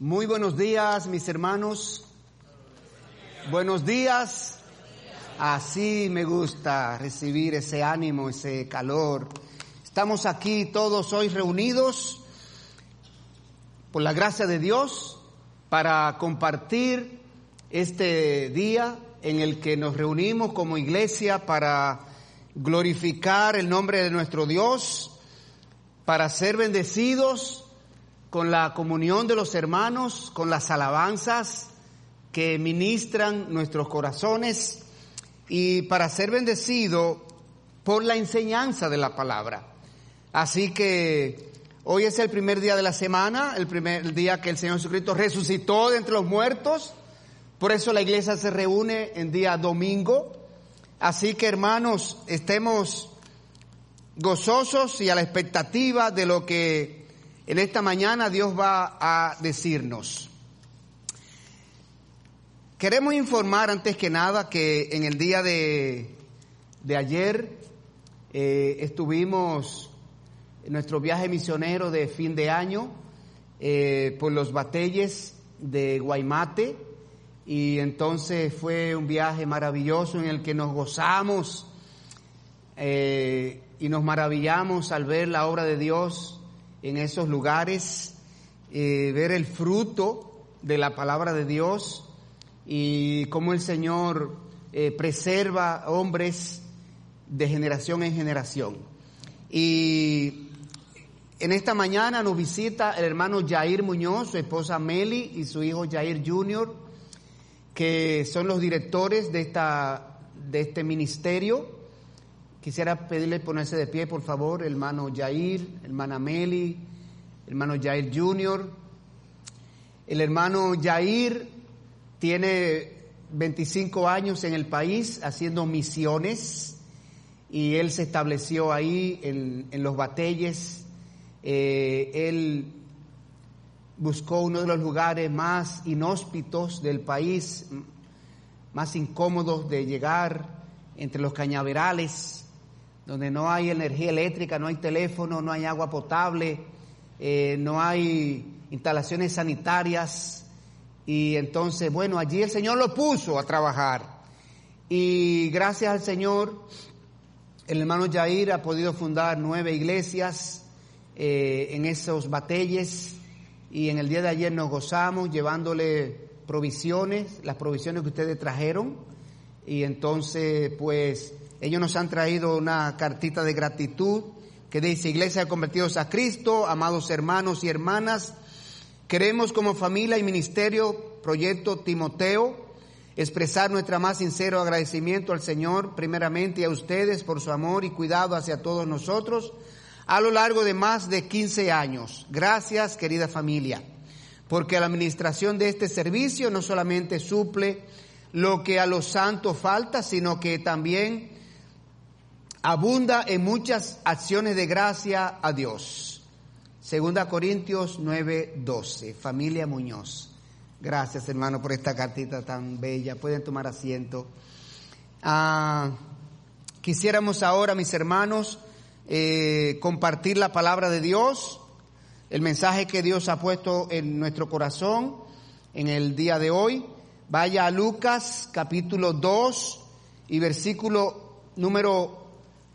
Muy buenos días, mis hermanos. Buenos días. Así me gusta recibir ese ánimo, ese calor. Estamos aquí todos hoy reunidos por la gracia de Dios para compartir este día en el que nos reunimos como iglesia para glorificar el nombre de nuestro Dios, para ser bendecidos con la comunión de los hermanos, con las alabanzas que ministran nuestros corazones y para ser bendecido por la enseñanza de la palabra. Así que hoy es el primer día de la semana, el primer día que el Señor Jesucristo resucitó de entre los muertos. Por eso la iglesia se reúne en día domingo. Así que hermanos, estemos gozosos y a la expectativa de lo que en esta mañana Dios va a decirnos. Queremos informar antes que nada que en el día de, de ayer eh, estuvimos en nuestro viaje misionero de fin de año eh, por los batelles de Guaymate y entonces fue un viaje maravilloso en el que nos gozamos eh, y nos maravillamos al ver la obra de Dios en esos lugares, ver el fruto de la palabra de Dios y cómo el Señor eh, preserva hombres de generación en generación. Y en esta mañana nos visita el hermano Jair Muñoz, su esposa Meli y su hijo Jair Jr., que son los directores de, esta, de este ministerio. Quisiera pedirle ponerse de pie, por favor, hermano Jair, hermana Meli, hermano Jair Jr. El hermano Jair tiene 25 años en el país haciendo misiones y él se estableció ahí en, los batelles. Eh, él buscó uno de los lugares más inhóspitos del país, más incómodos de llegar, entre los cañaverales, donde no hay energía eléctrica, no hay teléfono, no hay agua potable, eh, no hay instalaciones sanitarias, y entonces, bueno, allí el Señor lo puso a trabajar. Y gracias al Señor, el hermano Jair ha podido fundar nueve iglesias eh, en esos batelles. Y en el día de ayer nos gozamos llevándole provisiones, las provisiones que ustedes trajeron. Y entonces, pues, ellos nos han traído una cartita de gratitud que dice, Iglesia convertidos a Cristo, amados hermanos y hermanas, Queremos como familia y ministerio, proyecto Timoteo, expresar nuestro más sincero agradecimiento al Señor, primeramente y a ustedes por su amor y cuidado hacia todos nosotros a lo largo de más de 15 años. Gracias, querida familia, porque la administración de este servicio no solamente suple lo que a los santos falta, sino que también abunda en muchas acciones de gracia a Dios. Segunda Corintios 9:12, familia Muñoz. Gracias hermano por esta cartita tan bella. Pueden tomar asiento. Ah, quisiéramos ahora, mis hermanos, eh, compartir la palabra de Dios, el mensaje que Dios ha puesto en nuestro corazón en el día de hoy. Vaya a Lucas capítulo 2 y versículo número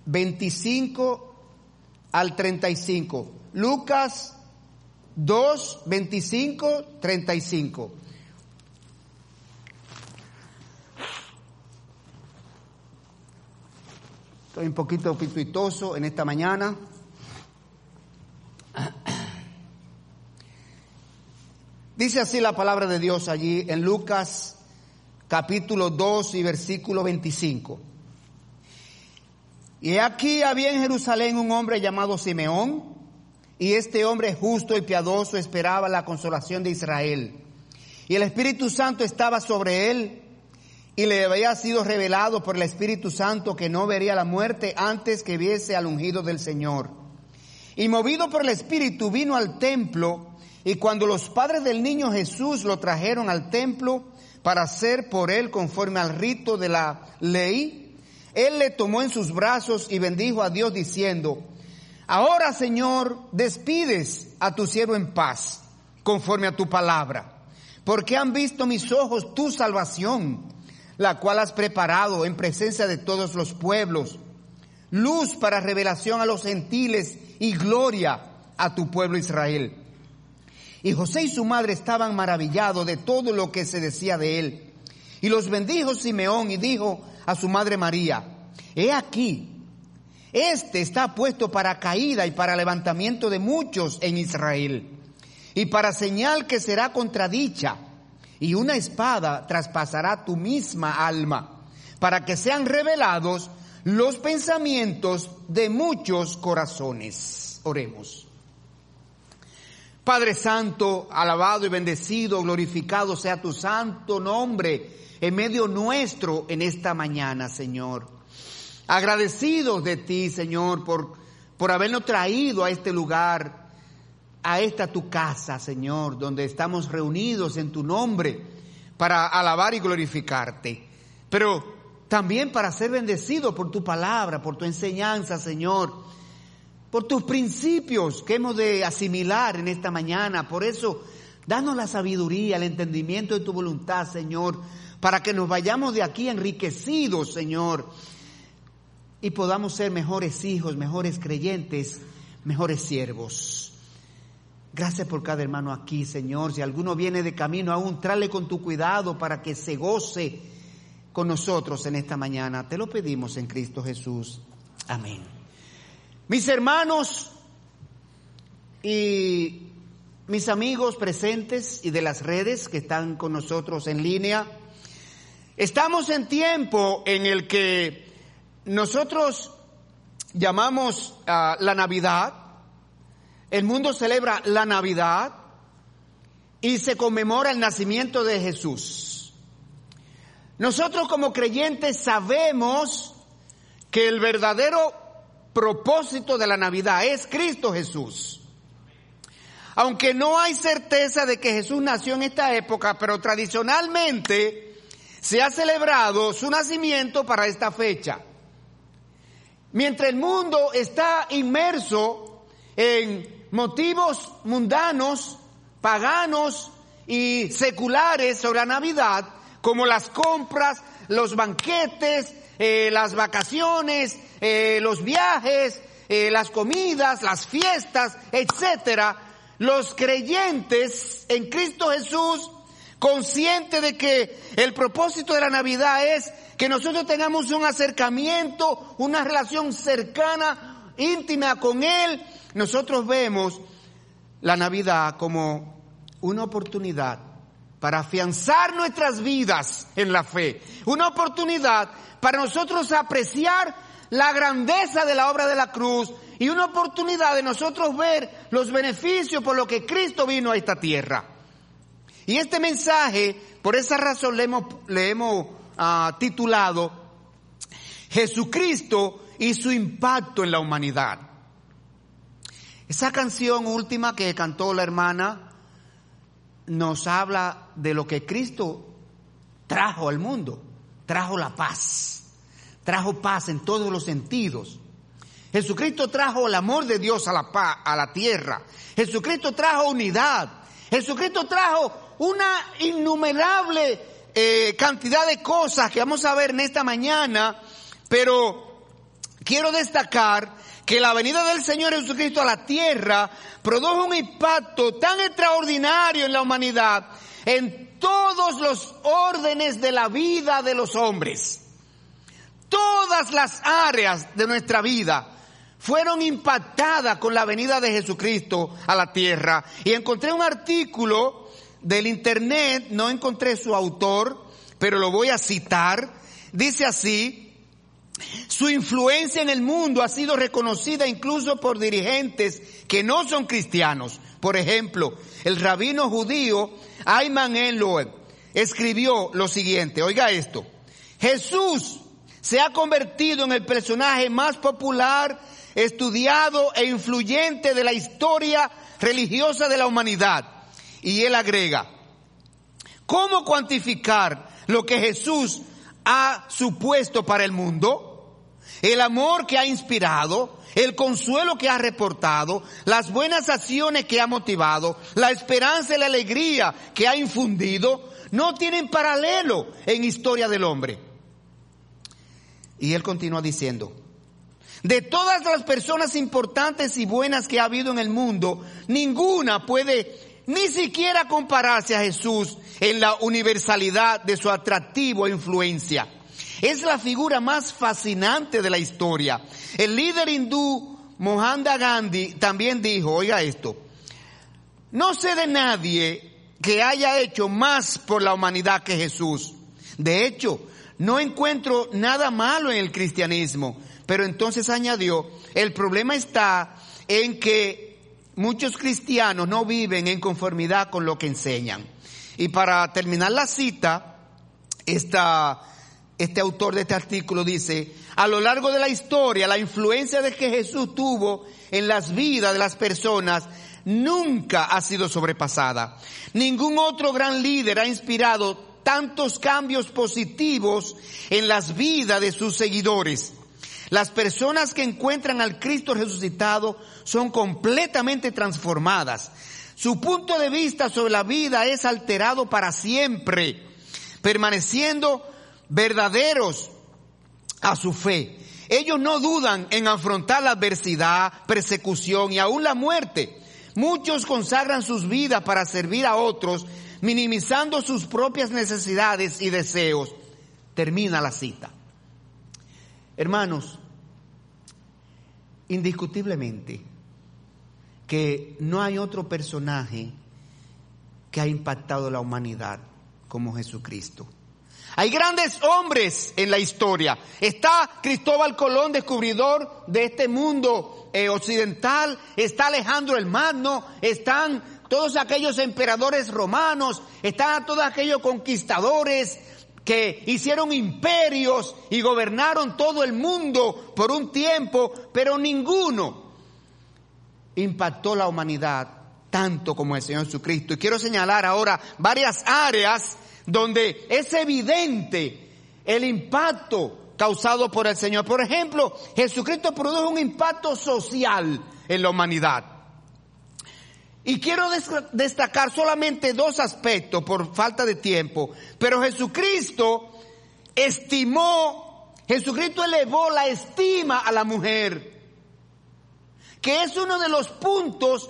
25 al 35. Lucas 2, 25, 35. Estoy un poquito pituitoso en esta mañana. Dice así la palabra de Dios allí en Lucas capítulo 2 y versículo 25. Y aquí había en Jerusalén un hombre llamado Simeón, y este hombre justo y piadoso esperaba la consolación de Israel. Y el Espíritu Santo estaba sobre él y le había sido revelado por el Espíritu Santo que no vería la muerte antes que viese al ungido del Señor. Y movido por el Espíritu vino al templo y cuando los padres del niño Jesús lo trajeron al templo para hacer por él conforme al rito de la ley, él le tomó en sus brazos y bendijo a Dios diciendo, Ahora, Señor, despides a tu siervo en paz, conforme a tu palabra. Porque han visto mis ojos tu salvación, la cual has preparado en presencia de todos los pueblos, luz para revelación a los gentiles y gloria a tu pueblo Israel. Y José y su madre estaban maravillados de todo lo que se decía de él. Y los bendijo Simeón y dijo a su madre María, he aquí, este está puesto para caída y para levantamiento de muchos en Israel, y para señal que será contradicha, y una espada traspasará tu misma alma, para que sean revelados los pensamientos de muchos corazones. Oremos. Padre Santo, alabado y bendecido, glorificado sea tu santo nombre en medio nuestro en esta mañana, Señor. Agradecidos de ti, Señor, por, por habernos traído a este lugar, a esta tu casa, Señor, donde estamos reunidos en tu nombre para alabar y glorificarte. Pero también para ser bendecidos por tu palabra, por tu enseñanza, Señor, por tus principios que hemos de asimilar en esta mañana. Por eso, danos la sabiduría, el entendimiento de tu voluntad, Señor, para que nos vayamos de aquí enriquecidos, Señor, y podamos ser mejores hijos, mejores creyentes, mejores siervos. Gracias por cada hermano aquí, Señor. Si alguno viene de camino aún, trále con tu cuidado para que se goce con nosotros en esta mañana. Te lo pedimos en Cristo Jesús. Amén. Mis hermanos y mis amigos presentes y de las redes que están con nosotros en línea, Estamos en tiempo en el que nosotros llamamos a la Navidad, el mundo celebra la Navidad y se conmemora el nacimiento de Jesús. Nosotros como creyentes sabemos que el verdadero propósito de la Navidad es Cristo Jesús. Aunque no hay certeza de que Jesús nació en esta época, pero tradicionalmente se ha celebrado su nacimiento para esta fecha. Mientras el mundo está inmerso en motivos mundanos, paganos y seculares sobre la Navidad, como las compras, los banquetes, eh, las vacaciones, eh, los viajes, eh, las comidas, las fiestas, etcétera, los creyentes en Cristo Jesús consciente de que el propósito de la Navidad es que nosotros tengamos un acercamiento, una relación cercana, íntima con Él, nosotros vemos la Navidad como una oportunidad para afianzar nuestras vidas en la fe, una oportunidad para nosotros apreciar la grandeza de la obra de la cruz y una oportunidad de nosotros ver los beneficios por lo que Cristo vino a esta tierra. Y este mensaje, por esa razón le hemos, le hemos ah, titulado Jesucristo y su impacto en la humanidad. Esa canción última que cantó la hermana nos habla de lo que Cristo trajo al mundo, trajo la paz, trajo paz en todos los sentidos. Jesucristo trajo el amor de Dios a la paz, a la tierra. Jesucristo trajo unidad. Jesucristo trajo una innumerable eh, cantidad de cosas que vamos a ver en esta mañana, pero quiero destacar que la venida del Señor Jesucristo a la tierra produjo un impacto tan extraordinario en la humanidad, en todos los órdenes de la vida de los hombres. Todas las áreas de nuestra vida fueron impactadas con la venida de Jesucristo a la tierra. Y encontré un artículo del internet, no encontré su autor, pero lo voy a citar. Dice así, su influencia en el mundo ha sido reconocida incluso por dirigentes que no son cristianos. Por ejemplo, el rabino judío Ayman Enloe escribió lo siguiente, oiga esto, Jesús se ha convertido en el personaje más popular, estudiado e influyente de la historia religiosa de la humanidad. Y él agrega, ¿cómo cuantificar lo que Jesús ha supuesto para el mundo? el amor que ha inspirado, el consuelo que ha reportado, las buenas acciones que ha motivado, la esperanza y la alegría que ha infundido, no tienen paralelo en historia del hombre. Y él continúa diciendo, de todas las personas importantes y buenas que ha habido en el mundo, ninguna puede ni siquiera compararse a Jesús en la universalidad de su atractivo e influencia. Es la figura más fascinante de la historia. El líder hindú Mohandas Gandhi también dijo, oiga esto, no sé de nadie que haya hecho más por la humanidad que Jesús. De hecho, no encuentro nada malo en el cristianismo. Pero entonces añadió, el problema está en que muchos cristianos no viven en conformidad con lo que enseñan. Y para terminar la cita, esta este autor de este artículo dice, a lo largo de la historia, la influencia de que Jesús tuvo en las vidas de las personas nunca ha sido sobrepasada. Ningún otro gran líder ha inspirado tantos cambios positivos en las vidas de sus seguidores. Las personas que encuentran al Cristo resucitado son completamente transformadas. Su punto de vista sobre la vida es alterado para siempre, permaneciendo verdaderos a su fe. Ellos no dudan en afrontar la adversidad, persecución y aún la muerte. Muchos consagran sus vidas para servir a otros, minimizando sus propias necesidades y deseos. Termina la cita. Hermanos, indiscutiblemente que no hay otro personaje que ha impactado la humanidad como Jesucristo. Hay grandes hombres en la historia. Está Cristóbal Colón, descubridor de este mundo eh, occidental. Está Alejandro el Magno. Están todos aquellos emperadores romanos. Están todos aquellos conquistadores que hicieron imperios y gobernaron todo el mundo por un tiempo, pero ninguno impactó la humanidad tanto como el Señor Jesucristo. Y quiero señalar ahora varias áreas donde es evidente el impacto causado por el Señor. Por ejemplo, Jesucristo produjo un impacto social en la humanidad. Y quiero destacar solamente dos aspectos por falta de tiempo, pero Jesucristo estimó, Jesucristo elevó la estima a la mujer, que es uno de los puntos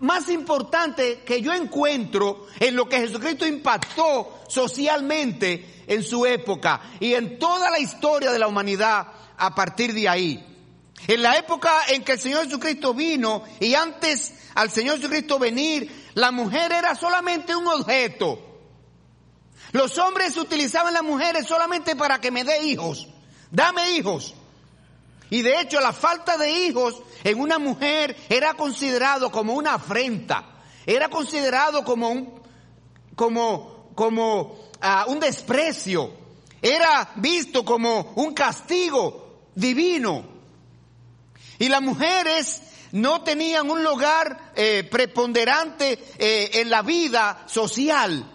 más importante que yo encuentro en lo que Jesucristo impactó socialmente en su época y en toda la historia de la humanidad a partir de ahí. En la época en que el Señor Jesucristo vino y antes al Señor Jesucristo venir, la mujer era solamente un objeto. Los hombres utilizaban las mujeres solamente para que me dé hijos. Dame hijos. Y de hecho la falta de hijos en una mujer era considerado como una afrenta, era considerado como un, como, como uh, un desprecio, era visto como un castigo divino. Y las mujeres no tenían un lugar eh, preponderante eh, en la vida social.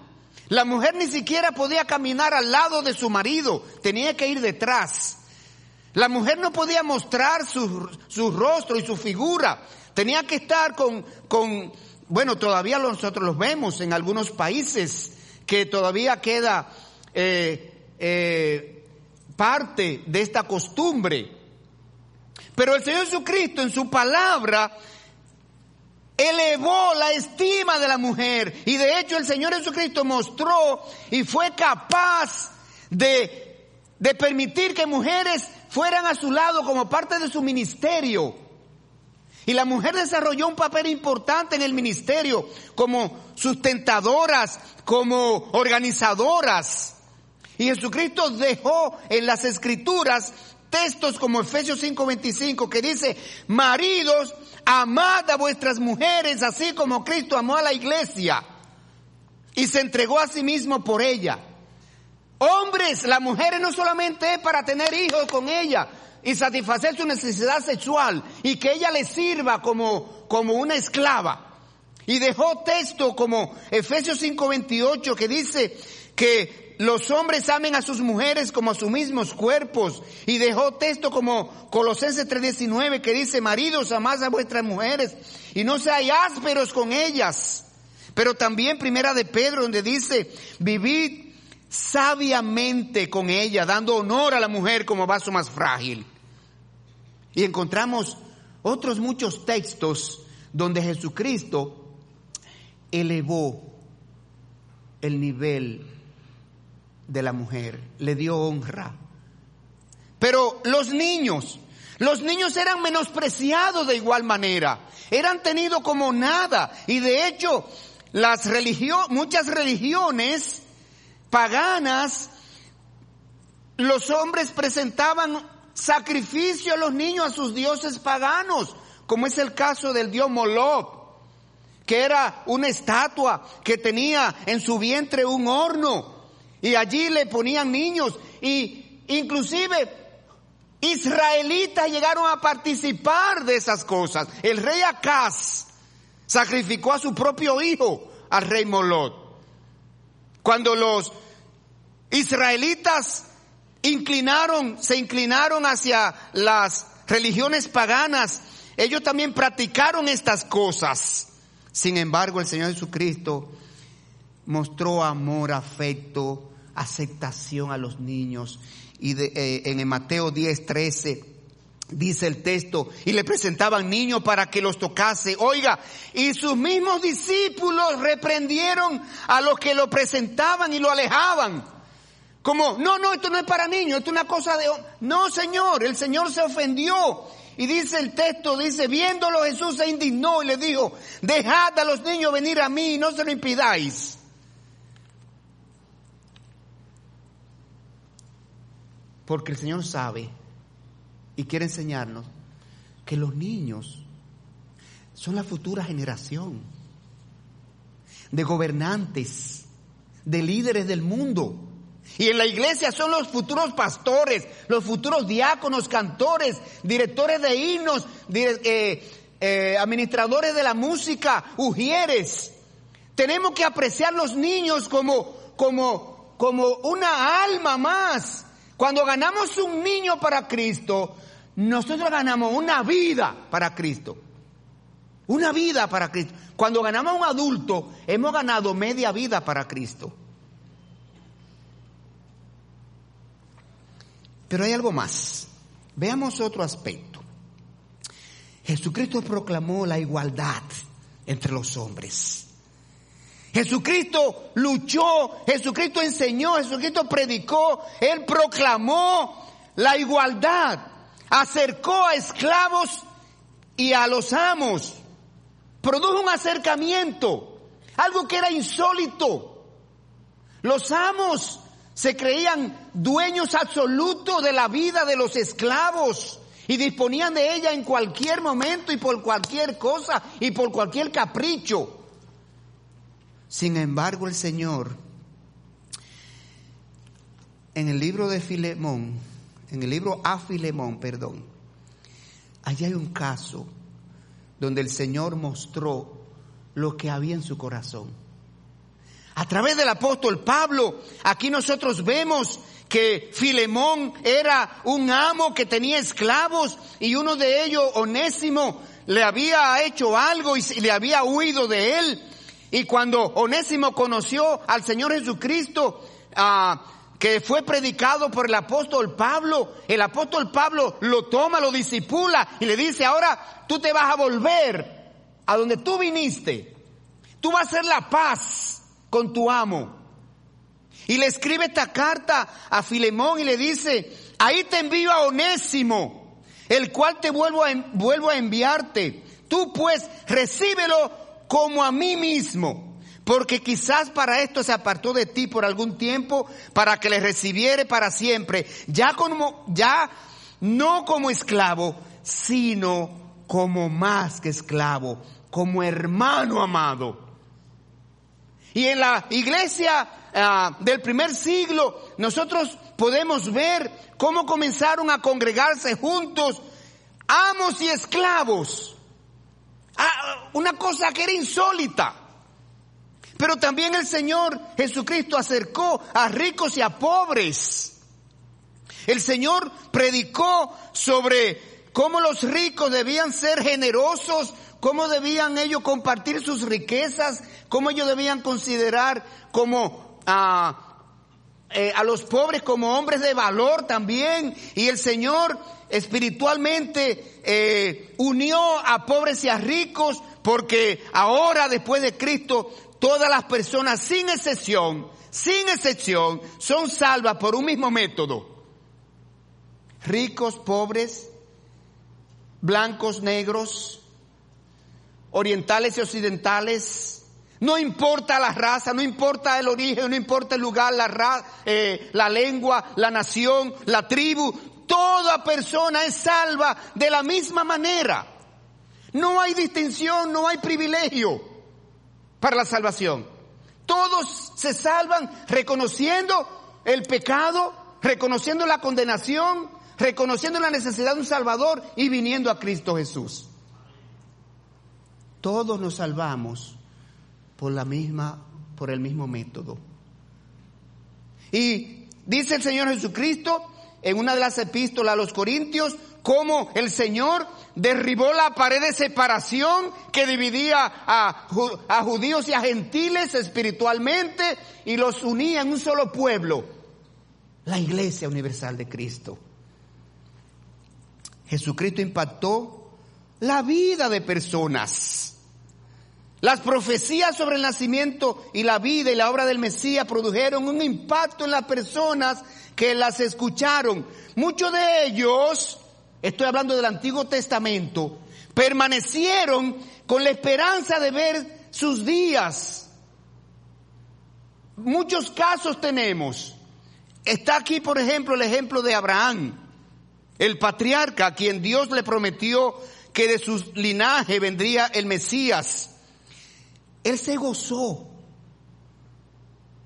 La mujer ni siquiera podía caminar al lado de su marido, tenía que ir detrás. La mujer no podía mostrar su, su rostro y su figura. Tenía que estar con, con, bueno, todavía nosotros los vemos en algunos países que todavía queda eh, parte de esta costumbre. Pero el Señor Jesucristo en su palabra elevó la estima de la mujer y de hecho el Señor Jesucristo mostró y fue capaz de, de permitir que mujeres fueran a su lado como parte de su ministerio. Y la mujer desarrolló un papel importante en el ministerio como sustentadoras, como organizadoras. Y Jesucristo dejó en las escrituras textos como Efesios 5:25 que dice, maridos, amad a vuestras mujeres así como Cristo amó a la iglesia y se entregó a sí mismo por ella. Hombres, las mujeres no solamente es para tener hijos con ella y satisfacer su necesidad sexual y que ella le sirva como, como una esclava. Y dejó texto como Efesios 5:28 que dice que los hombres amen a sus mujeres como a sus mismos cuerpos. Y dejó texto como Colosenses 3:19 que dice, maridos, amad a vuestras mujeres y no seáis ásperos con ellas. Pero también primera de Pedro donde dice, vivid sabiamente con ella, dando honor a la mujer como vaso más frágil. Y encontramos otros muchos textos donde Jesucristo elevó el nivel de la mujer, le dio honra. Pero los niños, los niños eran menospreciados de igual manera, eran tenidos como nada y de hecho las religiones, muchas religiones paganas, los hombres presentaban sacrificio a los niños a sus dioses paganos, como es el caso del dios Moloch, que era una estatua que tenía en su vientre un horno y allí le ponían niños y inclusive israelitas llegaron a participar de esas cosas. El rey Acaz sacrificó a su propio hijo al rey Molot. Cuando los israelitas inclinaron, se inclinaron hacia las religiones paganas, ellos también practicaron estas cosas. Sin embargo, el Señor Jesucristo mostró amor, afecto, aceptación a los niños. Y eh, en Mateo 10, 13 dice el texto, y le presentaban niños para que los tocase. Oiga, y sus mismos discípulos reprendieron a los que lo presentaban y lo alejaban. Como, no, no, esto no es para niños, esto es una cosa de... No, Señor, el Señor se ofendió. Y dice el texto, dice, viéndolo Jesús se indignó y le dijo, dejad a los niños venir a mí y no se lo impidáis. Porque el Señor sabe y quiere enseñarnos que los niños son la futura generación de gobernantes, de líderes del mundo. Y en la iglesia son los futuros pastores, los futuros diáconos, cantores, directores de himnos, eh, eh, administradores de la música, ujieres. Tenemos que apreciar los niños como, como, como una alma más cuando ganamos un niño para Cristo, nosotros ganamos una vida para Cristo. Una vida para Cristo. Cuando ganamos un adulto, hemos ganado media vida para Cristo. Pero hay algo más. Veamos otro aspecto. Jesucristo proclamó la igualdad entre los hombres. Jesucristo luchó, Jesucristo enseñó, Jesucristo predicó, Él proclamó la igualdad, acercó a esclavos y a los amos, produjo un acercamiento, algo que era insólito. Los amos se creían dueños absolutos de la vida de los esclavos y disponían de ella en cualquier momento y por cualquier cosa y por cualquier capricho. Sin embargo, el Señor, en el libro de Filemón, en el libro a Filemón, perdón, allí hay un caso donde el Señor mostró lo que había en su corazón. A través del apóstol Pablo, aquí nosotros vemos que Filemón era un amo que tenía esclavos y uno de ellos, Onésimo, le había hecho algo y le había huido de él. Y cuando Onésimo conoció al Señor Jesucristo, ah, que fue predicado por el apóstol Pablo, el apóstol Pablo lo toma, lo disipula y le dice, ahora tú te vas a volver a donde tú viniste. Tú vas a hacer la paz con tu amo. Y le escribe esta carta a Filemón y le dice, ahí te envío a Onésimo, el cual te vuelvo a, vuelvo a enviarte. Tú pues recíbelo como a mí mismo, porque quizás para esto se apartó de ti por algún tiempo, para que le recibiere para siempre, ya como, ya no como esclavo, sino como más que esclavo, como hermano amado. Y en la iglesia ah, del primer siglo, nosotros podemos ver cómo comenzaron a congregarse juntos amos y esclavos Ah, una cosa que era insólita. Pero también el Señor Jesucristo acercó a ricos y a pobres. El Señor predicó sobre cómo los ricos debían ser generosos, cómo debían ellos compartir sus riquezas, cómo ellos debían considerar como a, eh, a los pobres como hombres de valor también. Y el Señor espiritualmente eh, unió a pobres y a ricos porque ahora después de Cristo todas las personas sin excepción, sin excepción, son salvas por un mismo método. Ricos, pobres, blancos, negros, orientales y occidentales, no importa la raza, no importa el origen, no importa el lugar, la, eh, la lengua, la nación, la tribu, toda persona es salva de la misma manera. No hay distinción, no hay privilegio para la salvación. Todos se salvan reconociendo el pecado, reconociendo la condenación, reconociendo la necesidad de un Salvador y viniendo a Cristo Jesús. Todos nos salvamos por la misma, por el mismo método. Y dice el Señor Jesucristo en una de las epístolas a los Corintios, cómo el Señor derribó la pared de separación que dividía a, a, judíos y a gentiles espiritualmente y los unía en un solo pueblo, la iglesia universal de Cristo. Jesucristo impactó la vida de personas. Las profecías sobre el nacimiento y la vida y la obra del Mesías produjeron un impacto en las personas que las escucharon. Muchos de ellos, estoy hablando del Antiguo Testamento, permanecieron con la esperanza de ver sus días. Muchos casos tenemos. Está aquí, por ejemplo, el ejemplo de Abraham, el patriarca, a quien Dios le prometió que de su linaje vendría el Mesías. Él se gozó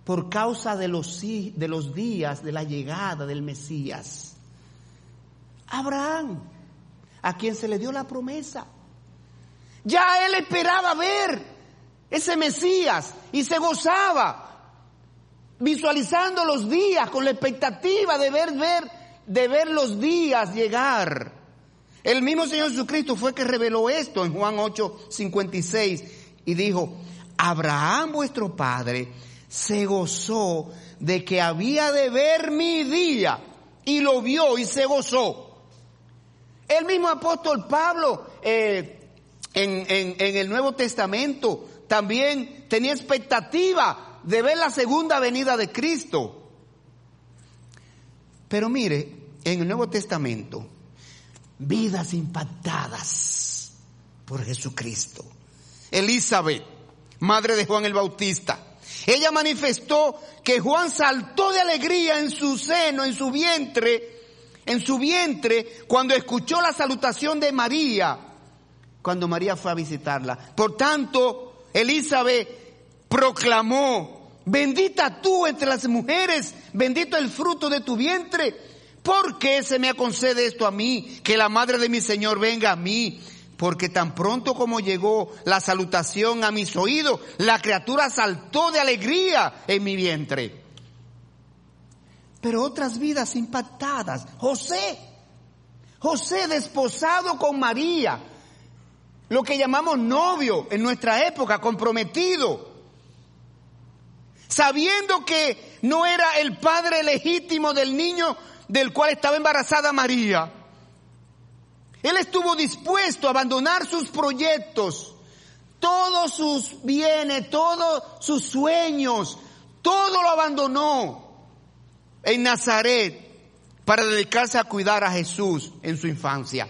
por causa de los, de los días de la llegada del Mesías. Abraham, a quien se le dio la promesa. Ya él esperaba ver ese Mesías y se gozaba visualizando los días con la expectativa de ver, ver, de ver los días llegar. El mismo Señor Jesucristo fue que reveló esto en Juan 8, 56 y dijo, Abraham vuestro padre se gozó de que había de ver mi día y lo vio y se gozó. El mismo apóstol Pablo eh, en, en el Nuevo Testamento también tenía expectativa de ver la segunda venida de Cristo. Pero mire, en el Nuevo Testamento, vidas impactadas por Jesucristo. Elizabeth, madre de Juan el Bautista. Ella manifestó que Juan saltó de alegría en su seno, en su vientre, en su vientre, cuando escuchó la salutación de María, cuando María fue a visitarla. Por tanto, Elizabeth proclamó, bendita tú entre las mujeres, bendito el fruto de tu vientre. ¿Por qué se me concede esto a mí? Que la madre de mi Señor venga a mí porque tan pronto como llegó la salutación a mis oídos, la criatura saltó de alegría en mi vientre. Pero otras vidas impactadas, José, José desposado con María, lo que llamamos novio en nuestra época, comprometido, sabiendo que no era el padre legítimo del niño del cual estaba embarazada María, él estuvo dispuesto a abandonar sus proyectos, todos sus bienes, todos sus sueños, todo lo abandonó en Nazaret para dedicarse a cuidar a Jesús en su infancia.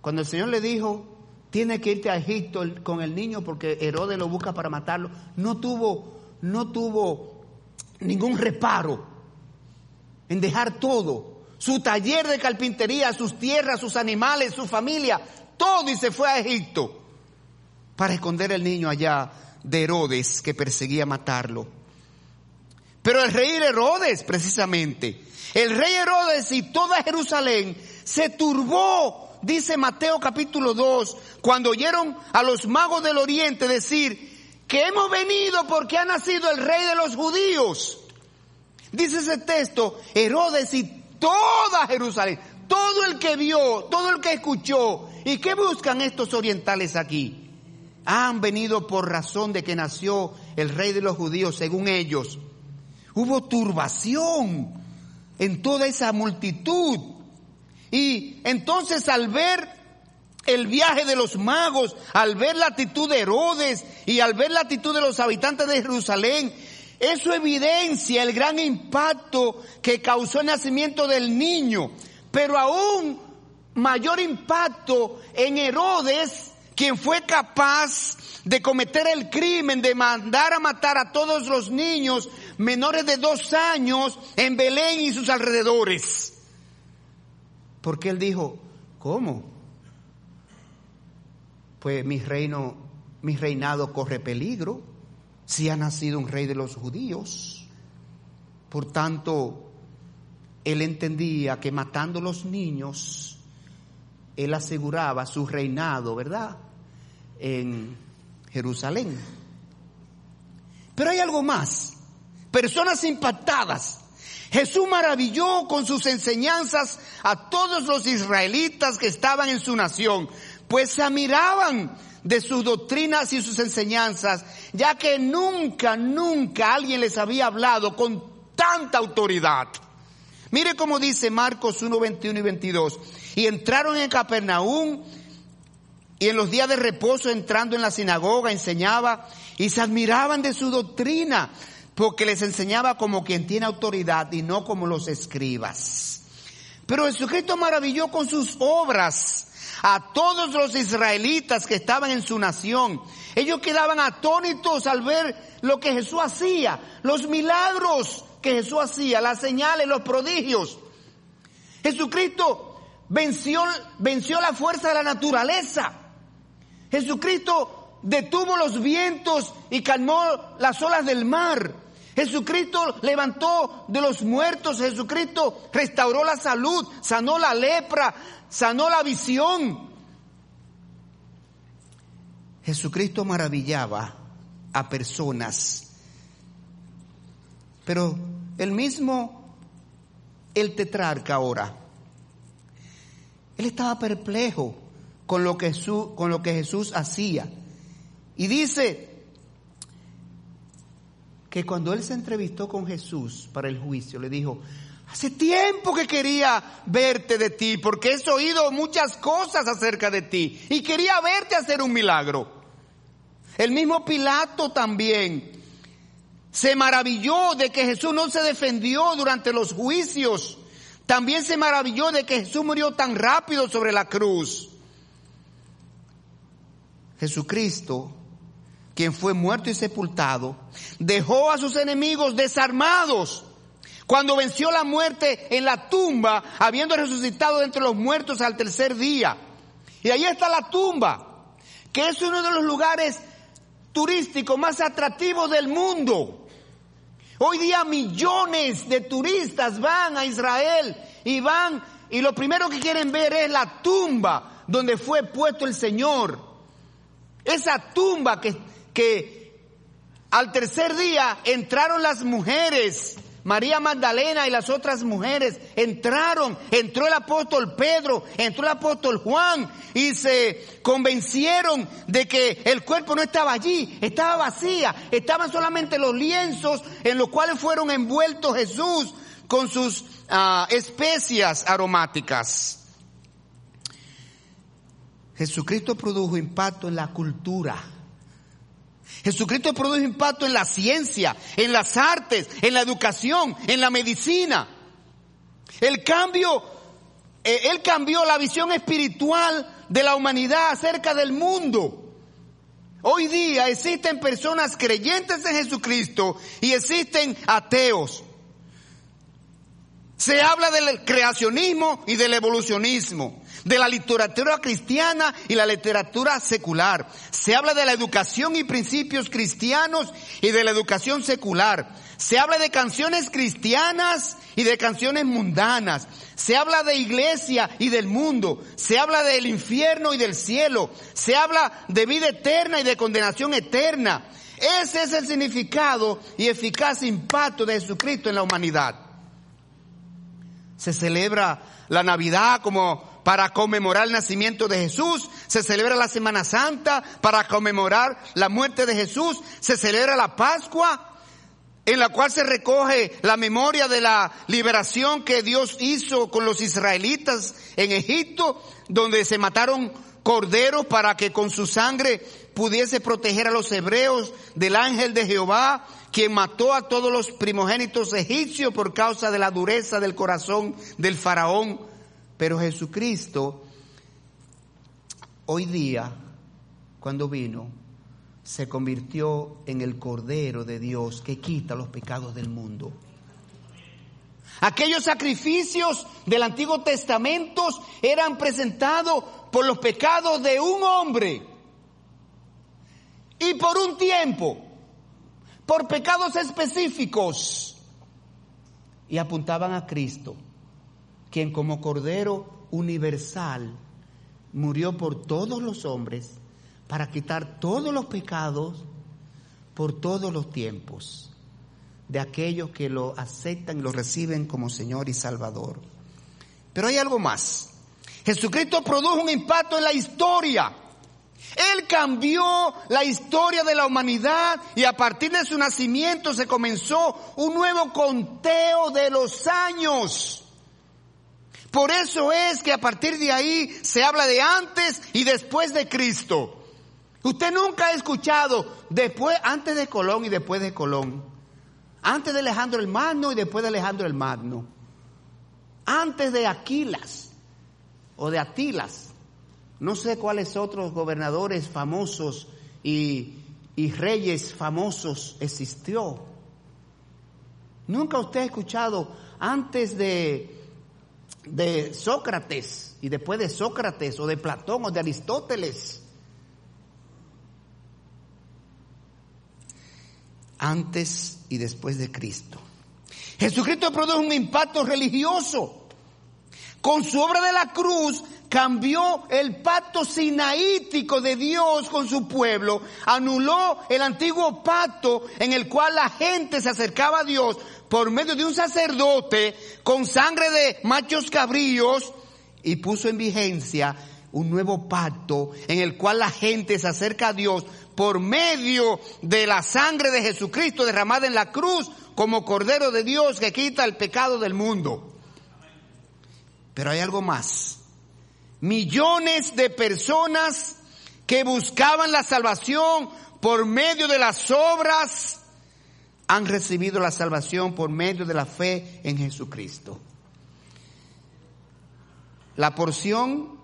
Cuando el Señor le dijo, tiene que irte a Egipto con el niño porque Herodes lo busca para matarlo, no tuvo, no tuvo ningún reparo en dejar todo su taller de carpintería, sus tierras, sus animales, su familia, todo y se fue a Egipto para esconder el niño allá de Herodes que perseguía matarlo. Pero el rey Herodes, precisamente, el rey Herodes y toda Jerusalén se turbó dice Mateo capítulo 2, cuando oyeron a los magos del oriente decir que hemos venido porque ha nacido el rey de los judíos. Dice ese texto, Herodes y toda Jerusalén, todo el que vio, todo el que escuchó, ¿y qué buscan estos orientales aquí? Han venido por razón de que nació el rey de los judíos, según ellos. Hubo turbación en toda esa multitud. Y entonces al ver el viaje de los magos, al ver la actitud de Herodes y al ver la actitud de los habitantes de Jerusalén, eso evidencia el gran impacto que causó el nacimiento del niño, pero aún mayor impacto en Herodes, quien fue capaz de cometer el crimen de mandar a matar a todos los niños menores de dos años en Belén y sus alrededores. Porque él dijo, ¿cómo? Pues mi reino, mi reinado corre peligro si ha nacido un rey de los judíos. Por tanto, él entendía que matando los niños, él aseguraba su reinado, ¿verdad? En Jerusalén. Pero hay algo más. Personas impactadas. Jesús maravilló con sus enseñanzas a todos los israelitas que estaban en su nación, pues se admiraban de sus doctrinas y sus enseñanzas, ya que nunca, nunca alguien les había hablado con tanta autoridad. Mire cómo dice Marcos 1, 21 y 22. Y entraron en Capernaum y en los días de reposo entrando en la sinagoga enseñaba y se admiraban de su doctrina porque les enseñaba como quien tiene autoridad y no como los escribas. Pero Jesucristo maravilló con sus obras a todos los israelitas que estaban en su nación. Ellos quedaban atónitos al ver lo que Jesús hacía, los milagros que Jesús hacía, las señales, los prodigios. Jesucristo venció, venció la fuerza de la naturaleza. Jesucristo detuvo los vientos y calmó las olas del mar. Jesucristo levantó de los muertos, Jesucristo restauró la salud, sanó la lepra, sanó la visión. Jesucristo maravillaba a personas, pero el mismo, el tetrarca ahora, él estaba perplejo con lo que Jesús, con lo que Jesús hacía. Y dice, que cuando él se entrevistó con Jesús para el juicio, le dijo, hace tiempo que quería verte de ti, porque he oído muchas cosas acerca de ti y quería verte hacer un milagro. El mismo Pilato también se maravilló de que Jesús no se defendió durante los juicios. También se maravilló de que Jesús murió tan rápido sobre la cruz. Jesucristo quien fue muerto y sepultado, dejó a sus enemigos desarmados. Cuando venció la muerte en la tumba, habiendo resucitado entre los muertos al tercer día. Y ahí está la tumba, que es uno de los lugares turísticos más atractivos del mundo. Hoy día millones de turistas van a Israel y van y lo primero que quieren ver es la tumba donde fue puesto el Señor. Esa tumba que que al tercer día entraron las mujeres, María Magdalena y las otras mujeres entraron, entró el apóstol Pedro, entró el apóstol Juan y se convencieron de que el cuerpo no estaba allí, estaba vacía, estaban solamente los lienzos en los cuales fueron envueltos Jesús con sus ah, especias aromáticas. Jesucristo produjo impacto en la cultura Jesucristo produjo impacto en la ciencia, en las artes, en la educación, en la medicina. El cambio, eh, Él cambió la visión espiritual de la humanidad acerca del mundo. Hoy día existen personas creyentes en Jesucristo y existen ateos. Se habla del creacionismo y del evolucionismo, de la literatura cristiana y la literatura secular. Se habla de la educación y principios cristianos y de la educación secular. Se habla de canciones cristianas y de canciones mundanas. Se habla de iglesia y del mundo. Se habla del infierno y del cielo. Se habla de vida eterna y de condenación eterna. Ese es el significado y eficaz impacto de Jesucristo en la humanidad. Se celebra la Navidad como para conmemorar el nacimiento de Jesús. Se celebra la Semana Santa para conmemorar la muerte de Jesús. Se celebra la Pascua en la cual se recoge la memoria de la liberación que Dios hizo con los israelitas en Egipto, donde se mataron corderos para que con su sangre pudiese proteger a los hebreos del ángel de Jehová, quien mató a todos los primogénitos egipcios por causa de la dureza del corazón del faraón. Pero Jesucristo, hoy día, cuando vino, se convirtió en el Cordero de Dios que quita los pecados del mundo. Aquellos sacrificios del Antiguo Testamento eran presentados por los pecados de un hombre. Y por un tiempo, por pecados específicos, y apuntaban a Cristo, quien como Cordero universal murió por todos los hombres para quitar todos los pecados por todos los tiempos de aquellos que lo aceptan y lo reciben como Señor y Salvador. Pero hay algo más. Jesucristo produjo un impacto en la historia. Él cambió la historia de la humanidad y a partir de su nacimiento se comenzó un nuevo conteo de los años. Por eso es que a partir de ahí se habla de antes y después de Cristo. Usted nunca ha escuchado después, antes de Colón y después de Colón. Antes de Alejandro el Magno y después de Alejandro el Magno. Antes de Aquilas o de Atilas. No sé cuáles otros gobernadores famosos y, y reyes famosos existió. Nunca usted ha escuchado antes de, de Sócrates y después de Sócrates o de Platón o de Aristóteles antes y después de Cristo. Jesucristo produjo un impacto religioso. Con su obra de la cruz cambió el pacto sinaítico de Dios con su pueblo, anuló el antiguo pacto en el cual la gente se acercaba a Dios por medio de un sacerdote con sangre de machos cabríos y puso en vigencia un nuevo pacto en el cual la gente se acerca a Dios por medio de la sangre de Jesucristo derramada en la cruz como Cordero de Dios que quita el pecado del mundo. Pero hay algo más. Millones de personas que buscaban la salvación por medio de las obras han recibido la salvación por medio de la fe en Jesucristo. La porción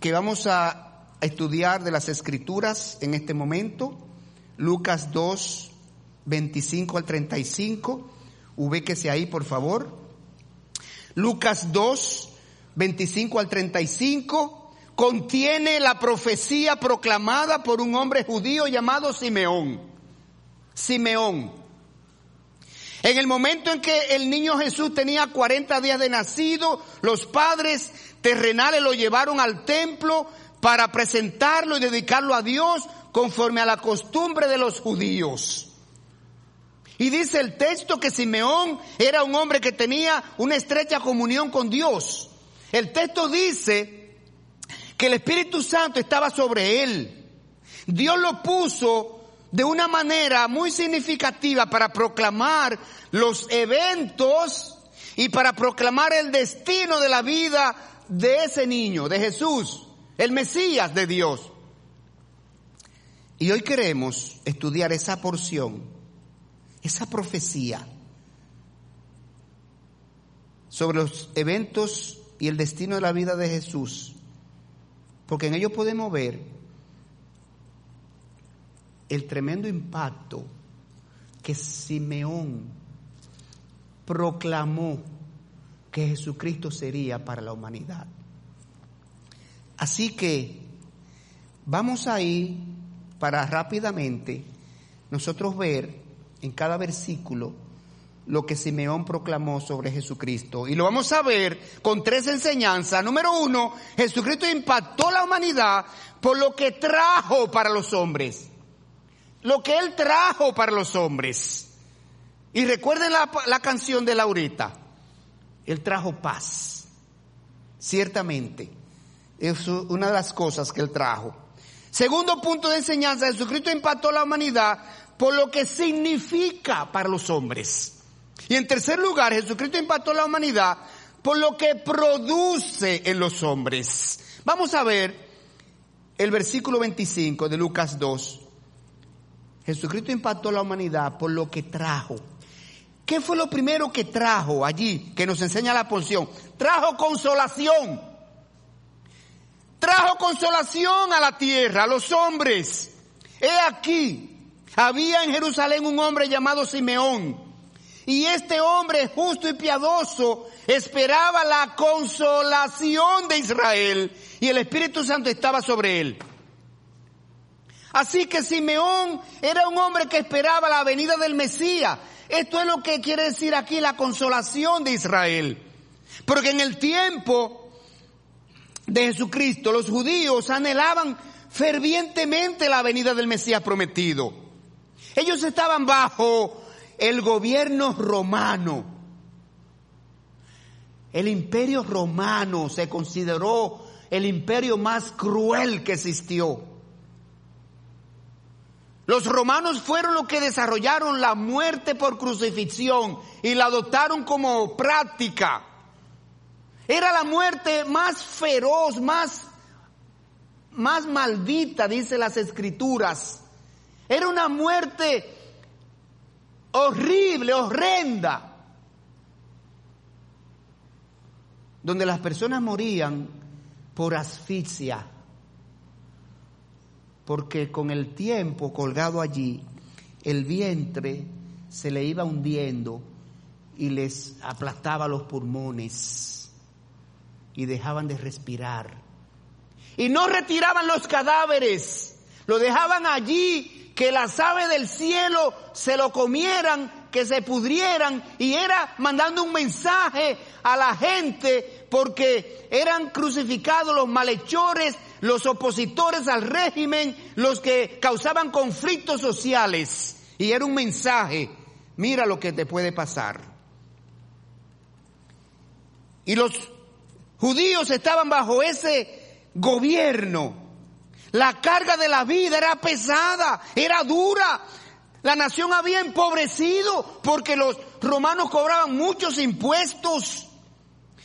que vamos a estudiar de las escrituras en este momento, Lucas 2, 25 al 35, ubíquese ahí por favor. Lucas 2, 25 al 35, contiene la profecía proclamada por un hombre judío llamado Simeón. Simeón. En el momento en que el niño Jesús tenía 40 días de nacido, los padres terrenales lo llevaron al templo para presentarlo y dedicarlo a Dios conforme a la costumbre de los judíos. Y dice el texto que Simeón era un hombre que tenía una estrecha comunión con Dios. El texto dice que el Espíritu Santo estaba sobre él. Dios lo puso de una manera muy significativa para proclamar los eventos y para proclamar el destino de la vida de ese niño, de Jesús el Mesías de Dios. Y hoy queremos estudiar esa porción, esa profecía sobre los eventos y el destino de la vida de Jesús, porque en ello podemos ver el tremendo impacto que Simeón proclamó que Jesucristo sería para la humanidad. Así que vamos ahí para rápidamente nosotros ver en cada versículo lo que Simeón proclamó sobre Jesucristo. Y lo vamos a ver con tres enseñanzas. Número uno, Jesucristo impactó la humanidad por lo que trajo para los hombres. Lo que Él trajo para los hombres. Y recuerden la, la canción de Laurita. Él trajo paz. Ciertamente. Es una de las cosas que Él trajo. Segundo punto de enseñanza, Jesucristo impactó la humanidad por lo que significa para los hombres. Y en tercer lugar, Jesucristo impactó la humanidad por lo que produce en los hombres. Vamos a ver el versículo 25 de Lucas 2. Jesucristo impactó la humanidad por lo que trajo. ¿Qué fue lo primero que trajo allí que nos enseña la porción? Trajo consolación. Trajo consolación a la tierra, a los hombres. He aquí, había en Jerusalén un hombre llamado Simeón y este hombre justo y piadoso esperaba la consolación de Israel y el Espíritu Santo estaba sobre él. Así que Simeón era un hombre que esperaba la venida del Mesías. Esto es lo que quiere decir aquí la consolación de Israel. Porque en el tiempo de Jesucristo los judíos anhelaban fervientemente la venida del Mesías prometido. Ellos estaban bajo el gobierno romano. El imperio romano se consideró el imperio más cruel que existió. Los romanos fueron los que desarrollaron la muerte por crucifixión y la adoptaron como práctica. Era la muerte más feroz, más, más maldita, dice las escrituras. Era una muerte horrible, horrenda, donde las personas morían por asfixia, porque con el tiempo colgado allí, el vientre se le iba hundiendo y les aplastaba los pulmones y dejaban de respirar. Y no retiraban los cadáveres, lo dejaban allí que las aves del cielo se lo comieran, que se pudrieran, y era mandando un mensaje a la gente porque eran crucificados los malhechores, los opositores al régimen, los que causaban conflictos sociales. Y era un mensaje, mira lo que te puede pasar. Y los judíos estaban bajo ese gobierno la carga de la vida era pesada, era dura. La nación había empobrecido porque los romanos cobraban muchos impuestos.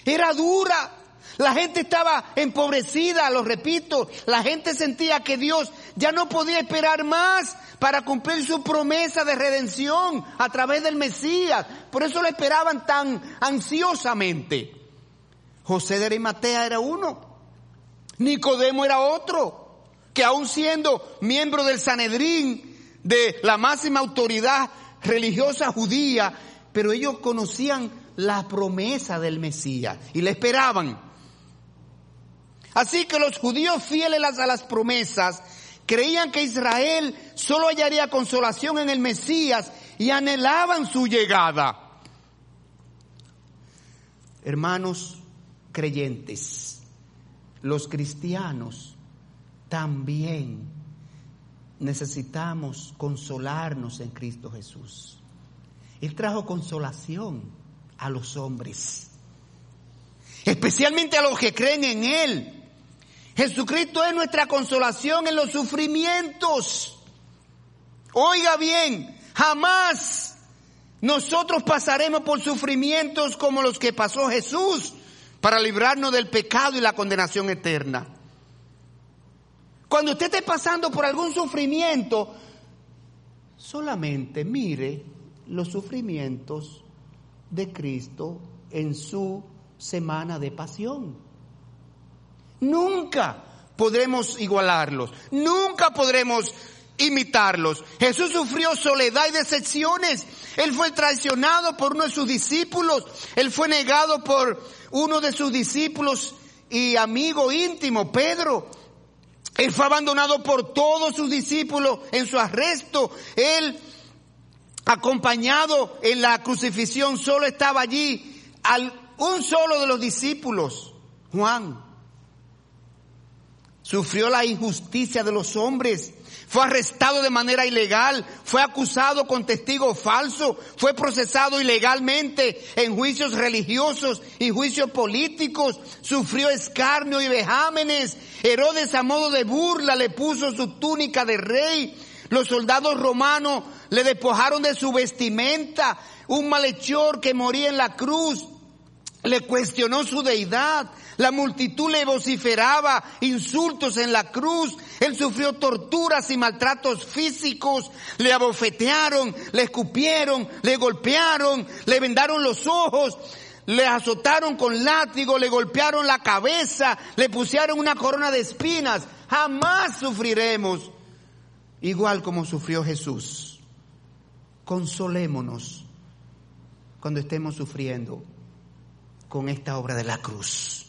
Era dura. La gente estaba empobrecida, lo repito. La gente sentía que Dios ya no podía esperar más para cumplir su promesa de redención a través del Mesías. Por eso lo esperaban tan ansiosamente. José de Arimatea era uno. Nicodemo era otro que aún siendo miembro del Sanedrín, de la máxima autoridad religiosa judía, pero ellos conocían la promesa del Mesías y le esperaban. Así que los judíos fieles a las promesas creían que Israel solo hallaría consolación en el Mesías y anhelaban su llegada. Hermanos creyentes, los cristianos también necesitamos consolarnos en Cristo Jesús. Él trajo consolación a los hombres, especialmente a los que creen en Él. Jesucristo es nuestra consolación en los sufrimientos. Oiga bien, jamás nosotros pasaremos por sufrimientos como los que pasó Jesús para librarnos del pecado y la condenación eterna. Cuando usted esté pasando por algún sufrimiento, solamente mire los sufrimientos de Cristo en su semana de pasión. Nunca podremos igualarlos, nunca podremos imitarlos. Jesús sufrió soledad y decepciones. Él fue traicionado por uno de sus discípulos. Él fue negado por uno de sus discípulos y amigo íntimo, Pedro. Él fue abandonado por todos sus discípulos en su arresto. Él, acompañado en la crucifixión, solo estaba allí al, un solo de los discípulos, Juan. Sufrió la injusticia de los hombres. Fue arrestado de manera ilegal, fue acusado con testigo falso, fue procesado ilegalmente en juicios religiosos y juicios políticos, sufrió escarnio y vejámenes, Herodes a modo de burla le puso su túnica de rey, los soldados romanos le despojaron de su vestimenta, un malhechor que moría en la cruz le cuestionó su deidad, la multitud le vociferaba insultos en la cruz. Él sufrió torturas y maltratos físicos. Le abofetearon, le escupieron, le golpearon, le vendaron los ojos. Le azotaron con látigo, le golpearon la cabeza, le pusieron una corona de espinas. Jamás sufriremos igual como sufrió Jesús. Consolémonos cuando estemos sufriendo con esta obra de la cruz.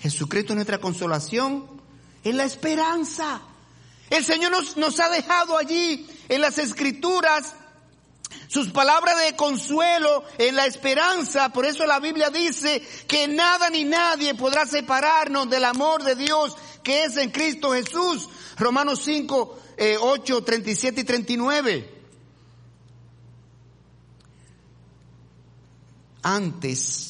Jesucristo es nuestra consolación, en la esperanza. El Señor nos, ha dejado allí en las escrituras sus palabras de consuelo en la esperanza. Por eso la Biblia dice que nada ni nadie podrá separarnos del amor de Dios que es en Cristo Jesús. Romanos 5, 8, 37 y 39. Antes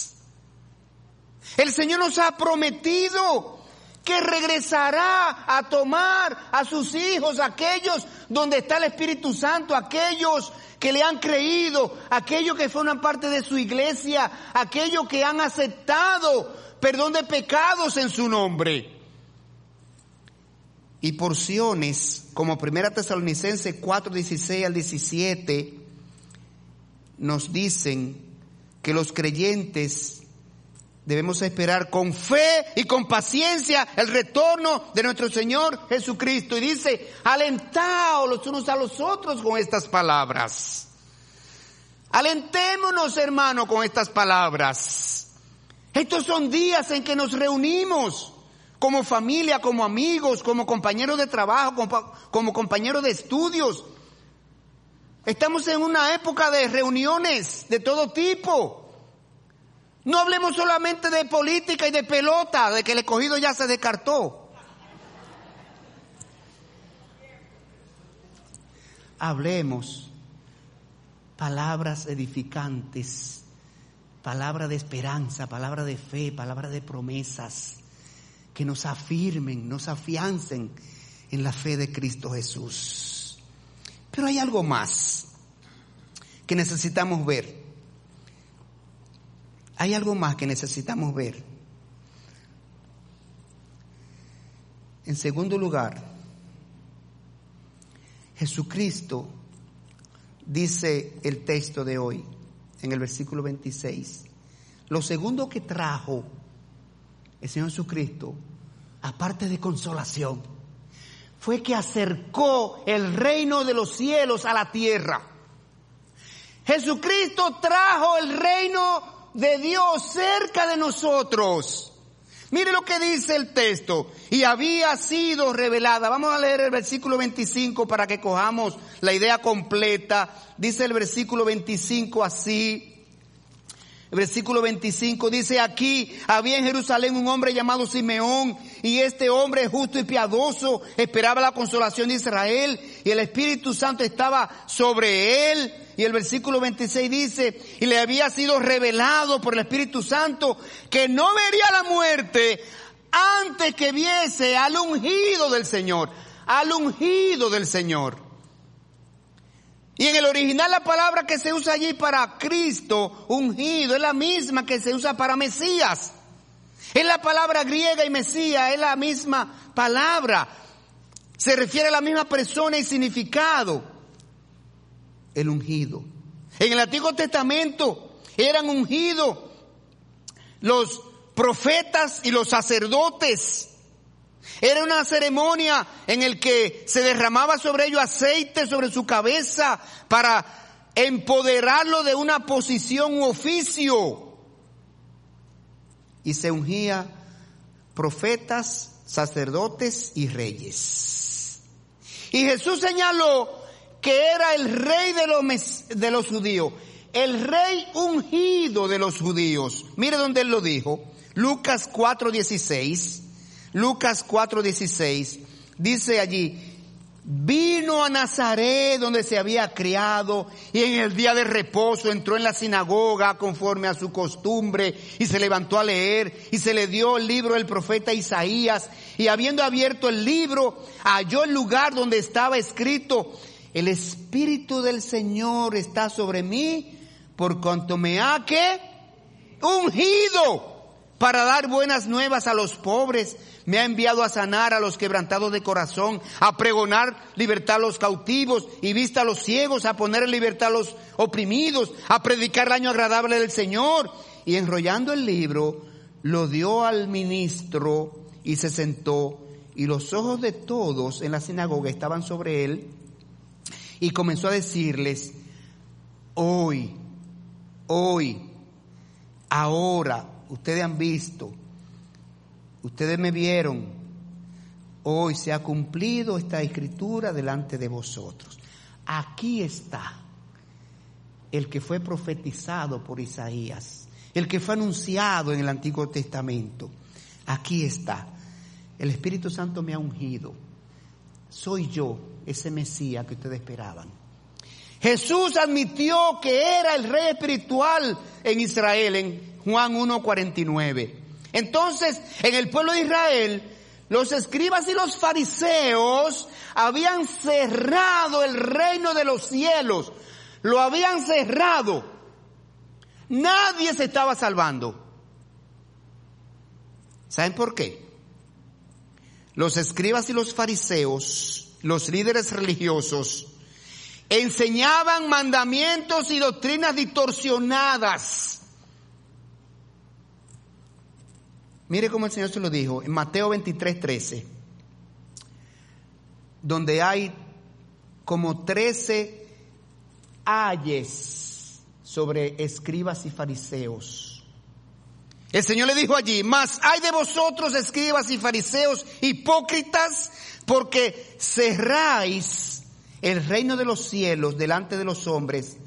El Señor nos ha prometido que regresará a tomar a sus hijos, aquellos donde está el Espíritu Santo, aquellos que le han creído, aquellos que forman parte de su iglesia, aquellos que han aceptado perdón de pecados en su nombre. Y porciones como Primera Tesalonicense 4, 16 al 17 nos dicen que los creyentes Debemos esperar con fe y con paciencia el retorno de nuestro Señor Jesucristo. Y dice, alentaos los unos a los otros con estas palabras. Alentémonos, hermano, con estas palabras. Estos son días en que nos reunimos como familia, como amigos, como compañeros de trabajo, como, como compañeros de estudios. Estamos en una época de reuniones de todo tipo. No hablemos solamente de política y de pelota, de que el escogido ya se descartó. Hablemos palabras edificantes, palabra de esperanza, palabra de fe, palabra de promesas, que nos afirmen, nos afiancen en la fe de Cristo Jesús. Pero hay algo más que necesitamos ver. Hay algo más que necesitamos ver. En segundo lugar, Jesucristo dice el texto de hoy, en el versículo 26. Lo segundo que trajo el Señor Jesucristo, aparte de consolación, fue que acercó el reino de los cielos a la tierra. Jesucristo trajo el reino de Dios cerca de nosotros. Mire lo que dice el texto. Y había sido revelada. Vamos a leer el versículo 25 para que cojamos la idea completa. Dice el versículo 25 así. El versículo 25 dice aquí, había en Jerusalén un hombre llamado Simeón y este hombre justo y piadoso esperaba la consolación de Israel y el Espíritu Santo estaba sobre él y el versículo 26 dice, y le había sido revelado por el Espíritu Santo que no vería la muerte antes que viese al ungido del Señor, al ungido del Señor. Y en el original la palabra que se usa allí para Cristo, ungido, es la misma que se usa para Mesías. Es la palabra griega y Mesías, es la misma palabra. Se refiere a la misma persona y significado. El ungido. En el Antiguo Testamento eran ungidos los profetas y los sacerdotes. Era una ceremonia en el que se derramaba sobre ellos aceite sobre su cabeza para empoderarlo de una posición u oficio. Y se ungía profetas, sacerdotes y reyes. Y Jesús señaló que era el rey de los, de los judíos, el rey ungido de los judíos. Mire donde él lo dijo, Lucas 4:16. Lucas 4:16 dice allí, vino a Nazaret donde se había criado y en el día de reposo entró en la sinagoga conforme a su costumbre y se levantó a leer y se le dio el libro del profeta Isaías y habiendo abierto el libro halló el lugar donde estaba escrito, el Espíritu del Señor está sobre mí por cuanto me ha que ungido para dar buenas nuevas a los pobres. Me ha enviado a sanar a los quebrantados de corazón, a pregonar libertad a los cautivos y vista a los ciegos, a poner en libertad a los oprimidos, a predicar el año agradable del Señor. Y enrollando el libro, lo dio al ministro y se sentó. Y los ojos de todos en la sinagoga estaban sobre él. Y comenzó a decirles, hoy, hoy, ahora, ustedes han visto, ustedes me vieron, hoy se ha cumplido esta escritura delante de vosotros. Aquí está el que fue profetizado por Isaías, el que fue anunciado en el Antiguo Testamento. Aquí está. El Espíritu Santo me ha ungido. Soy yo, ese Mesías que ustedes esperaban. Jesús admitió que era el rey espiritual en Israel, en Juan 1.49. Entonces, en el pueblo de Israel, los escribas y los fariseos habían cerrado el reino de los cielos. Lo habían cerrado. Nadie se estaba salvando. ¿Saben por qué? Los escribas y los fariseos, los líderes religiosos, enseñaban mandamientos y doctrinas distorsionadas Mire cómo el Señor se lo dijo en Mateo 23, 13, donde hay como 13 ayes sobre escribas y fariseos. El Señor le dijo allí, mas hay de vosotros escribas y fariseos hipócritas porque cerráis el reino de los cielos delante de los hombres,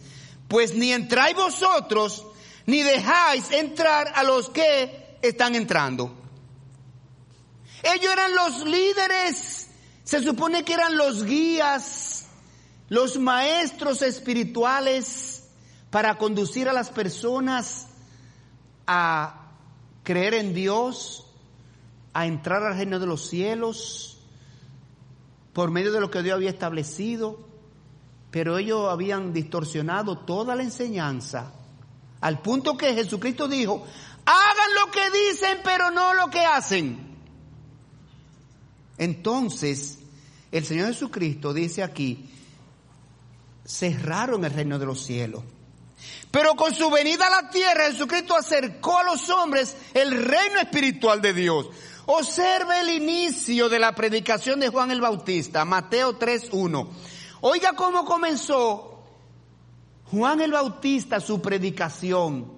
pues ni entráis vosotros ni dejáis entrar a los que están entrando. Ellos eran los líderes, se supone que eran los guías, los maestros espirituales para conducir a las personas a creer en Dios, a entrar al reino de los cielos, por medio de lo que Dios había establecido, pero ellos habían distorsionado toda la enseñanza, al punto que Jesucristo dijo, Hagan lo que dicen, pero no lo que hacen. Entonces, el Señor Jesucristo dice aquí, cerraron el reino de los cielos. Pero con su venida a la tierra, Jesucristo acercó a los hombres el reino espiritual de Dios. Observe el inicio de la predicación de Juan el Bautista, Mateo 3.1. Oiga cómo comenzó Juan el Bautista su predicación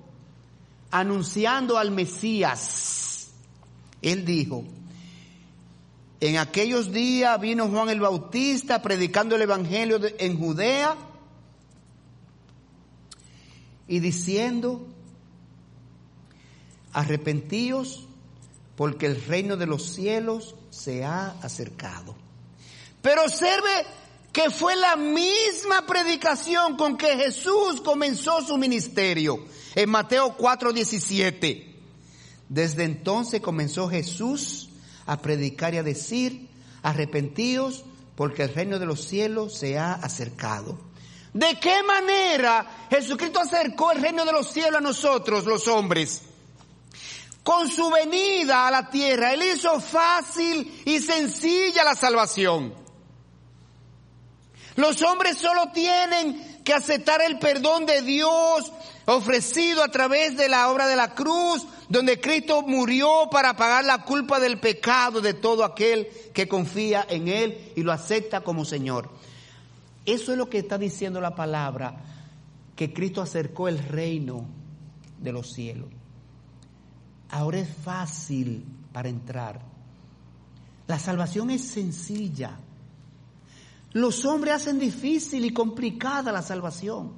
anunciando al Mesías. Él dijo, en aquellos días vino Juan el Bautista predicando el Evangelio en Judea y diciendo, arrepentíos porque el reino de los cielos se ha acercado. Pero observe que fue la misma predicación con que Jesús comenzó su ministerio. En Mateo 4:17. Desde entonces comenzó Jesús a predicar y a decir, arrepentíos porque el reino de los cielos se ha acercado. ¿De qué manera Jesucristo acercó el reino de los cielos a nosotros, los hombres? Con su venida a la tierra, Él hizo fácil y sencilla la salvación. Los hombres solo tienen que aceptar el perdón de Dios ofrecido a través de la obra de la cruz, donde Cristo murió para pagar la culpa del pecado de todo aquel que confía en Él y lo acepta como Señor. Eso es lo que está diciendo la palabra, que Cristo acercó el reino de los cielos. Ahora es fácil para entrar. La salvación es sencilla. Los hombres hacen difícil y complicada la salvación.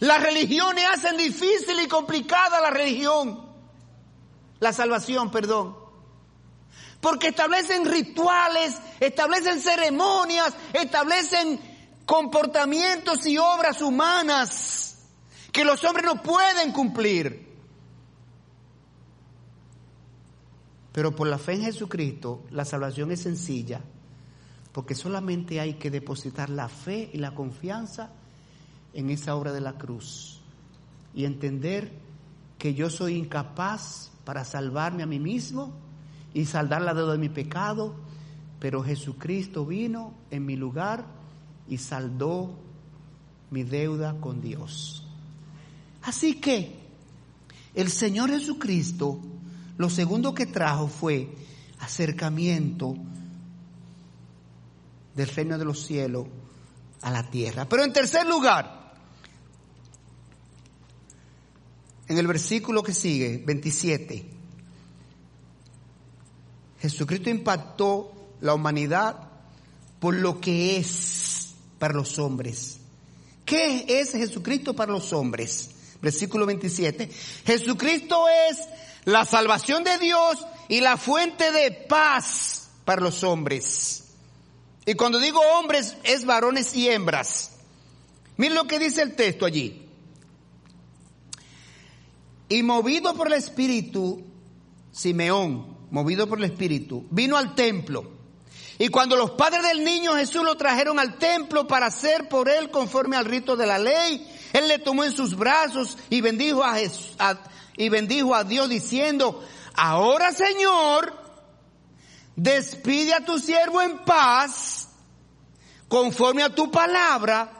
Las religiones hacen difícil y complicada la religión. La salvación, perdón. Porque establecen rituales, establecen ceremonias, establecen comportamientos y obras humanas que los hombres no pueden cumplir. Pero por la fe en Jesucristo, la salvación es sencilla, porque solamente hay que depositar la fe y la confianza en esa obra de la cruz y entender que yo soy incapaz para salvarme a mí mismo y saldar la deuda de mi pecado, pero Jesucristo vino en mi lugar y saldó mi deuda con Dios. Así que el Señor Jesucristo lo segundo que trajo fue acercamiento del reino de los cielos a la tierra. Pero en tercer lugar, en el versículo que sigue, 27, Jesucristo impactó la humanidad por lo que es para los hombres. ¿Qué es Jesucristo para los hombres? Versículo 27. Jesucristo es la salvación de Dios y la fuente de paz para los hombres. Y cuando digo hombres es varones y hembras. Miren lo que dice el texto allí. Y movido por el Espíritu, Simeón, movido por el Espíritu, vino al templo. Y cuando los padres del niño Jesús lo trajeron al templo para hacer por él conforme al rito de la ley, él le tomó en sus brazos y bendijo a, Jesús, y bendijo a Dios diciendo, ahora Señor, despide a tu siervo en paz, conforme a tu palabra,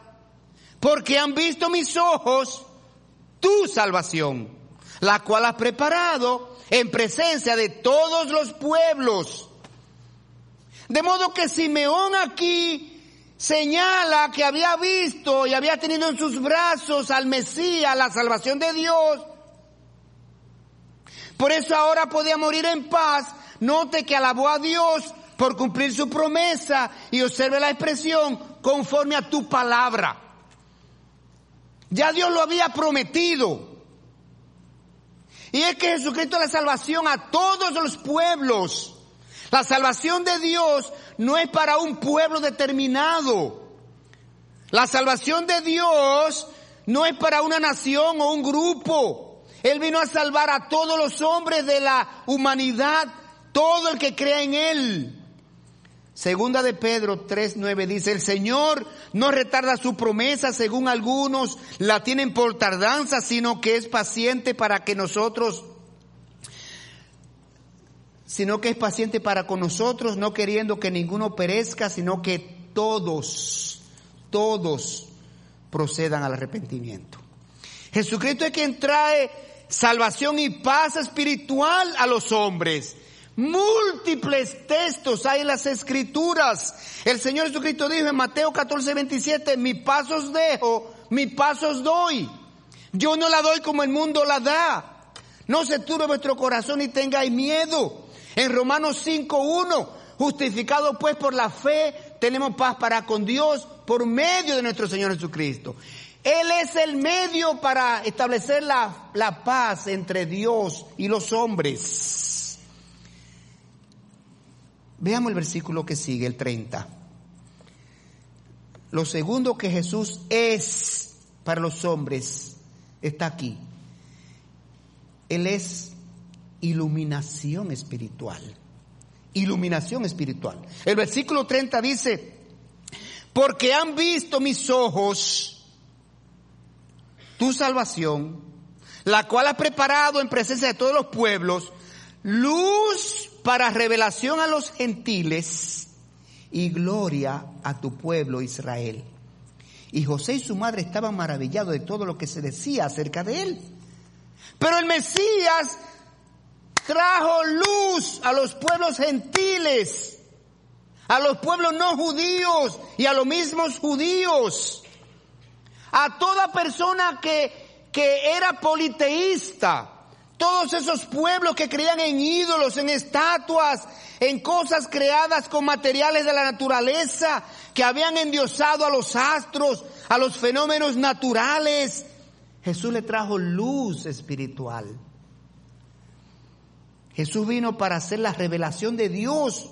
porque han visto mis ojos tu salvación, la cual has preparado en presencia de todos los pueblos. De modo que Simeón aquí señala que había visto y había tenido en sus brazos al Mesías, la salvación de Dios, por eso ahora podía morir en paz. Note que alabó a Dios por cumplir su promesa y observe la expresión conforme a tu palabra. Ya Dios lo había prometido. Y es que Jesucristo es la salvación a todos los pueblos. La salvación de Dios no es para un pueblo determinado. La salvación de Dios no es para una nación o un grupo. Él vino a salvar a todos los hombres de la humanidad, todo el que crea en Él. Segunda de Pedro 3.9 dice, el Señor no retarda su promesa según algunos la tienen por tardanza, sino que es paciente para que nosotros, sino que es paciente para con nosotros, no queriendo que ninguno perezca, sino que todos, todos procedan al arrepentimiento. Jesucristo es quien trae salvación y paz espiritual a los hombres. Múltiples textos hay en las escrituras. El Señor Jesucristo dijo en Mateo 14, 27, mi paso os dejo, mi paso os doy. Yo no la doy como el mundo la da. No se turbe vuestro corazón y tengáis miedo. En Romanos 5, 1, justificado pues por la fe, tenemos paz para con Dios por medio de nuestro Señor Jesucristo. Él es el medio para establecer la, la, paz entre Dios y los hombres. Veamos el versículo que sigue, el 30. Lo segundo que Jesús es para los hombres está aquí. Él es iluminación espiritual. Iluminación espiritual. El versículo 30 dice, porque han visto mis ojos tu salvación, la cual has preparado en presencia de todos los pueblos, luz para revelación a los gentiles y gloria a tu pueblo Israel. Y José y su madre estaban maravillados de todo lo que se decía acerca de él. Pero el Mesías trajo luz a los pueblos gentiles, a los pueblos no judíos y a los mismos judíos, a toda persona que, que era politeísta, todos esos pueblos que creían en ídolos, en estatuas, en cosas creadas con materiales de la naturaleza, que habían endiosado a los astros, a los fenómenos naturales. Jesús le trajo luz espiritual. Jesús vino para hacer la revelación de Dios,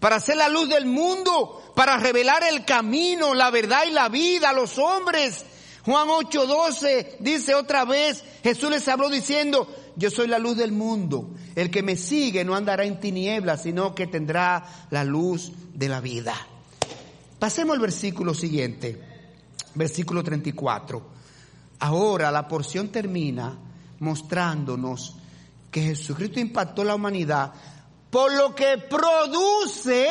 para hacer la luz del mundo, para revelar el camino, la verdad y la vida a los hombres. Juan 8:12 dice otra vez, Jesús les habló diciendo, yo soy la luz del mundo. El que me sigue no andará en tinieblas, sino que tendrá la luz de la vida. Pasemos al versículo siguiente, versículo 34. Ahora la porción termina mostrándonos que Jesucristo impactó la humanidad por lo que produce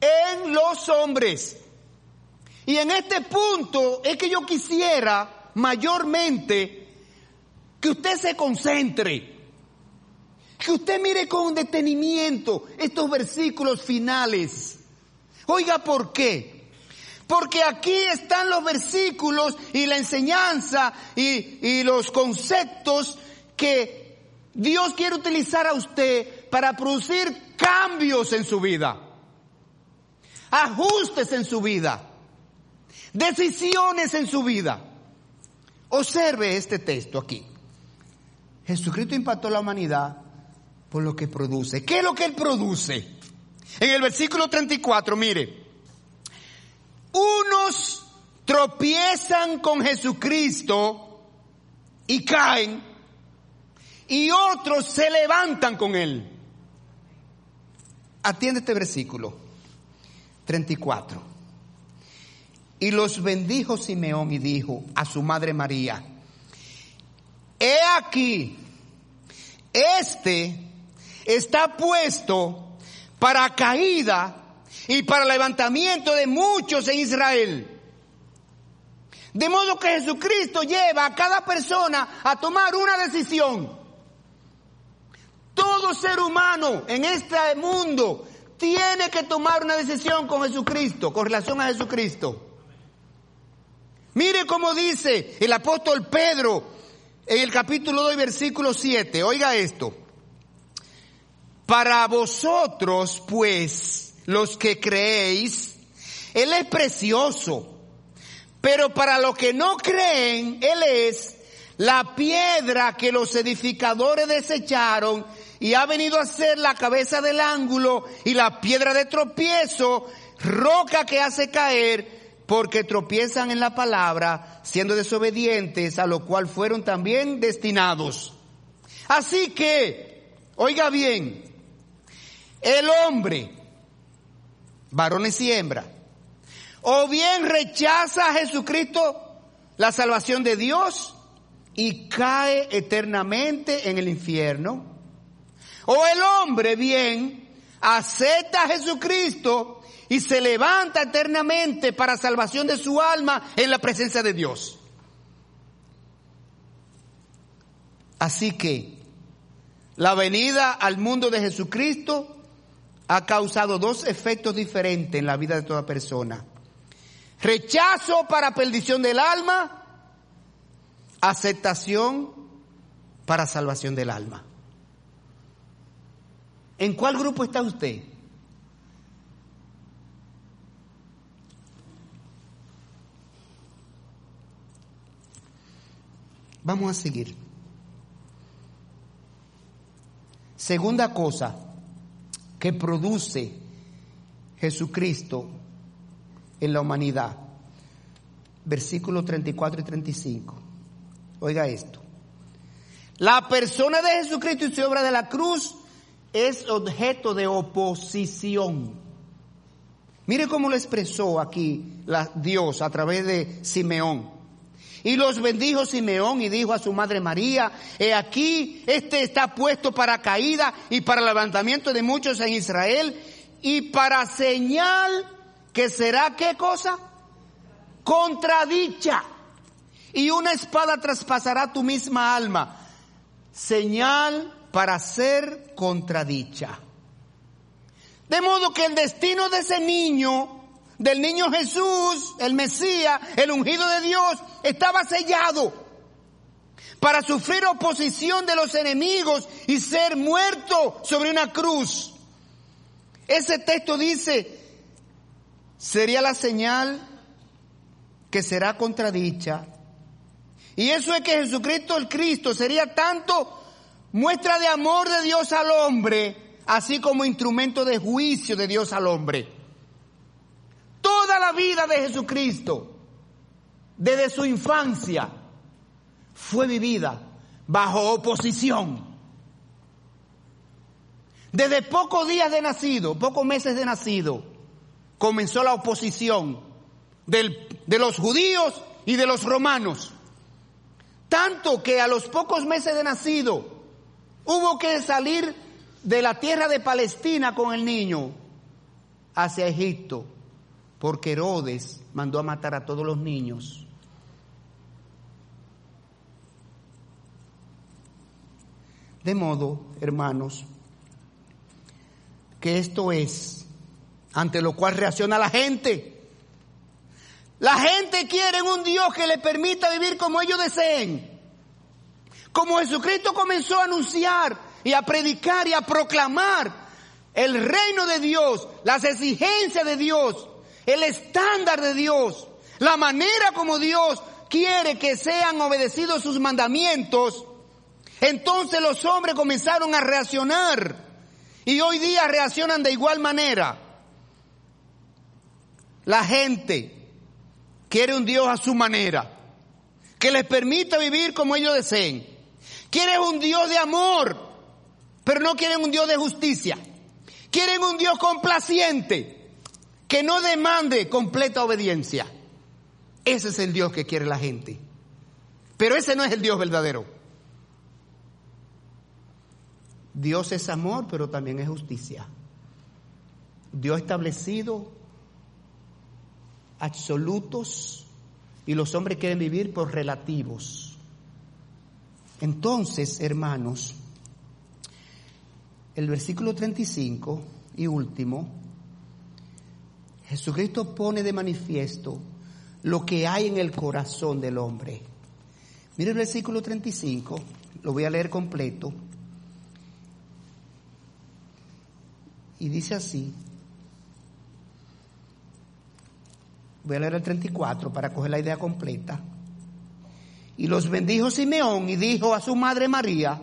en los hombres. Y en este punto es que yo quisiera mayormente que usted se concentre, que usted mire con detenimiento estos versículos finales. Oiga, ¿por qué? Porque aquí están los versículos y la enseñanza y, y los conceptos que Dios quiere utilizar a usted para producir cambios en su vida, ajustes en su vida, decisiones en su vida. Observe este texto aquí. Jesucristo impactó la humanidad por lo que produce. ¿Qué es lo que Él produce? En el versículo 34, mire, unos tropiezan con Jesucristo y caen, y otros se levantan con Él. Atiende este versículo 34. Y los bendijo Simeón y dijo a su madre María, he aquí, este está puesto para caída y para levantamiento de muchos en Israel. De modo que Jesucristo lleva a cada persona a tomar una decisión. Todo ser humano en este mundo tiene que tomar una decisión con Jesucristo, con relación a Jesucristo. Mire cómo dice el apóstol Pedro en el capítulo 2, versículo 7, oiga esto. Para vosotros, pues, los que creéis, Él es precioso. Pero para los que no creen, Él es la piedra que los edificadores desecharon y ha venido a ser la cabeza del ángulo y la piedra de tropiezo, roca que hace caer porque tropiezan en la palabra, siendo desobedientes, a lo cual fueron también destinados. Así que, oiga bien, el hombre, varones y hembras, o bien rechaza a Jesucristo la salvación de Dios y cae eternamente en el infierno, o el hombre bien acepta a Jesucristo y se levanta eternamente para salvación de su alma en la presencia de Dios. Así que la venida al mundo de Jesucristo ha causado dos efectos diferentes en la vida de toda persona. Rechazo para perdición del alma, aceptación para salvación del alma. ¿En cuál grupo está usted? Vamos a seguir. Segunda cosa que produce Jesucristo en la humanidad. Versículos 34 y 35. Oiga esto. La persona de Jesucristo y su obra de la cruz es objeto de oposición. Mire cómo lo expresó aquí Dios a través de Simeón. Y los bendijo Simeón y dijo a su madre María, he aquí, este está puesto para caída y para levantamiento de muchos en Israel y para señal que será qué cosa? Contradicha. Y una espada traspasará tu misma alma. Señal para ser contradicha. De modo que el destino de ese niño del niño Jesús, el Mesías, el ungido de Dios, estaba sellado para sufrir oposición de los enemigos y ser muerto sobre una cruz. Ese texto dice, sería la señal que será contradicha. Y eso es que Jesucristo el Cristo sería tanto muestra de amor de Dios al hombre, así como instrumento de juicio de Dios al hombre. Toda la vida de Jesucristo, desde su infancia, fue vivida bajo oposición. Desde pocos días de nacido, pocos meses de nacido, comenzó la oposición de los judíos y de los romanos. Tanto que a los pocos meses de nacido hubo que salir de la tierra de Palestina con el niño hacia Egipto porque Herodes mandó a matar a todos los niños. De modo, hermanos, que esto es ante lo cual reacciona la gente. La gente quiere un Dios que le permita vivir como ellos deseen. Como Jesucristo comenzó a anunciar y a predicar y a proclamar el reino de Dios, las exigencias de Dios, el estándar de Dios, la manera como Dios quiere que sean obedecidos sus mandamientos, entonces los hombres comenzaron a reaccionar y hoy día reaccionan de igual manera. La gente quiere un Dios a su manera, que les permita vivir como ellos deseen. Quieren un Dios de amor, pero no quieren un Dios de justicia. Quieren un Dios complaciente, que no demande completa obediencia. Ese es el Dios que quiere la gente. Pero ese no es el Dios verdadero. Dios es amor, pero también es justicia. Dios establecido absolutos y los hombres quieren vivir por relativos. Entonces, hermanos, el versículo 35 y último Jesucristo pone de manifiesto lo que hay en el corazón del hombre. Mire el versículo 35, lo voy a leer completo. Y dice así, voy a leer el 34 para coger la idea completa. Y los bendijo Simeón y dijo a su madre María,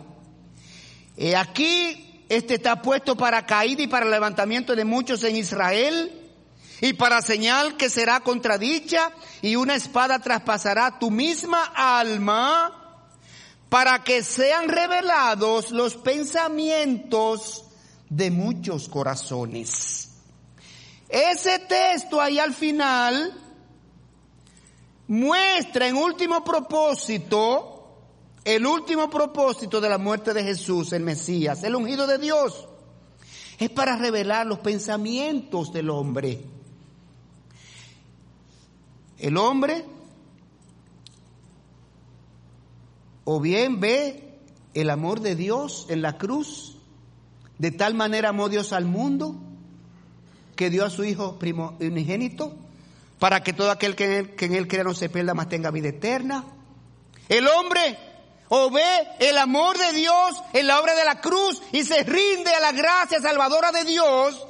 he aquí, este está puesto para caída y para levantamiento de muchos en Israel y para señal que será contradicha y una espada traspasará tu misma alma para que sean revelados los pensamientos de muchos corazones. Ese texto ahí al final muestra en último propósito, el último propósito de la muerte de Jesús, el Mesías, el ungido de Dios. Es para revelar los pensamientos del hombre. El hombre o bien ve el amor de Dios en la cruz, de tal manera amó Dios al mundo que dio a su Hijo primogénito para que todo aquel que en, él, crea no se pierda, más tenga vida eterna. El hombre o ve el amor de Dios en la obra de la cruz y se rinde a la gracia salvadora de Dios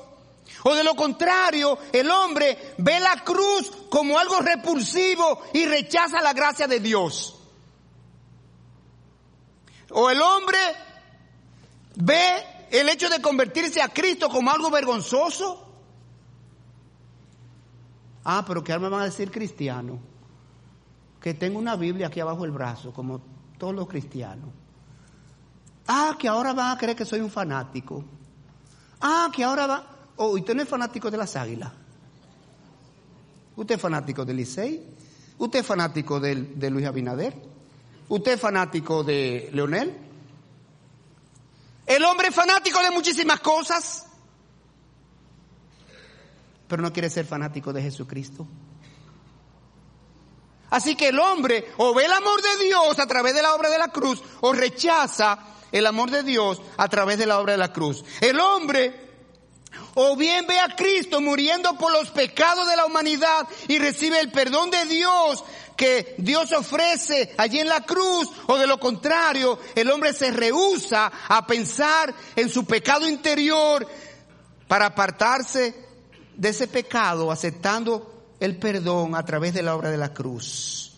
o de lo contrario, el hombre ve la cruz como algo repulsivo y rechaza la gracia de Dios. O el hombre ve el hecho de convertirse a Cristo como algo vergonzoso. Ah, pero ¿qué me van a decir cristiano? Que tengo una Biblia aquí abajo del brazo, como todos los cristianos. Ah, que ahora van a creer que soy un fanático. Ah, que ahora va... Oh, usted no es fanático de las águilas. Usted es fanático del Licey. ¿Usted es fanático de, de Luis Abinader? ¿Usted es fanático de Leonel? El hombre es fanático de muchísimas cosas, pero no quiere ser fanático de Jesucristo. Así que el hombre o ve el amor de Dios a través de la obra de la cruz o rechaza el amor de Dios a través de la obra de la cruz. El hombre o bien ve a Cristo muriendo por los pecados de la humanidad y recibe el perdón de Dios que Dios ofrece allí en la cruz, o de lo contrario, el hombre se rehúsa a pensar en su pecado interior para apartarse de ese pecado, aceptando el perdón a través de la obra de la cruz.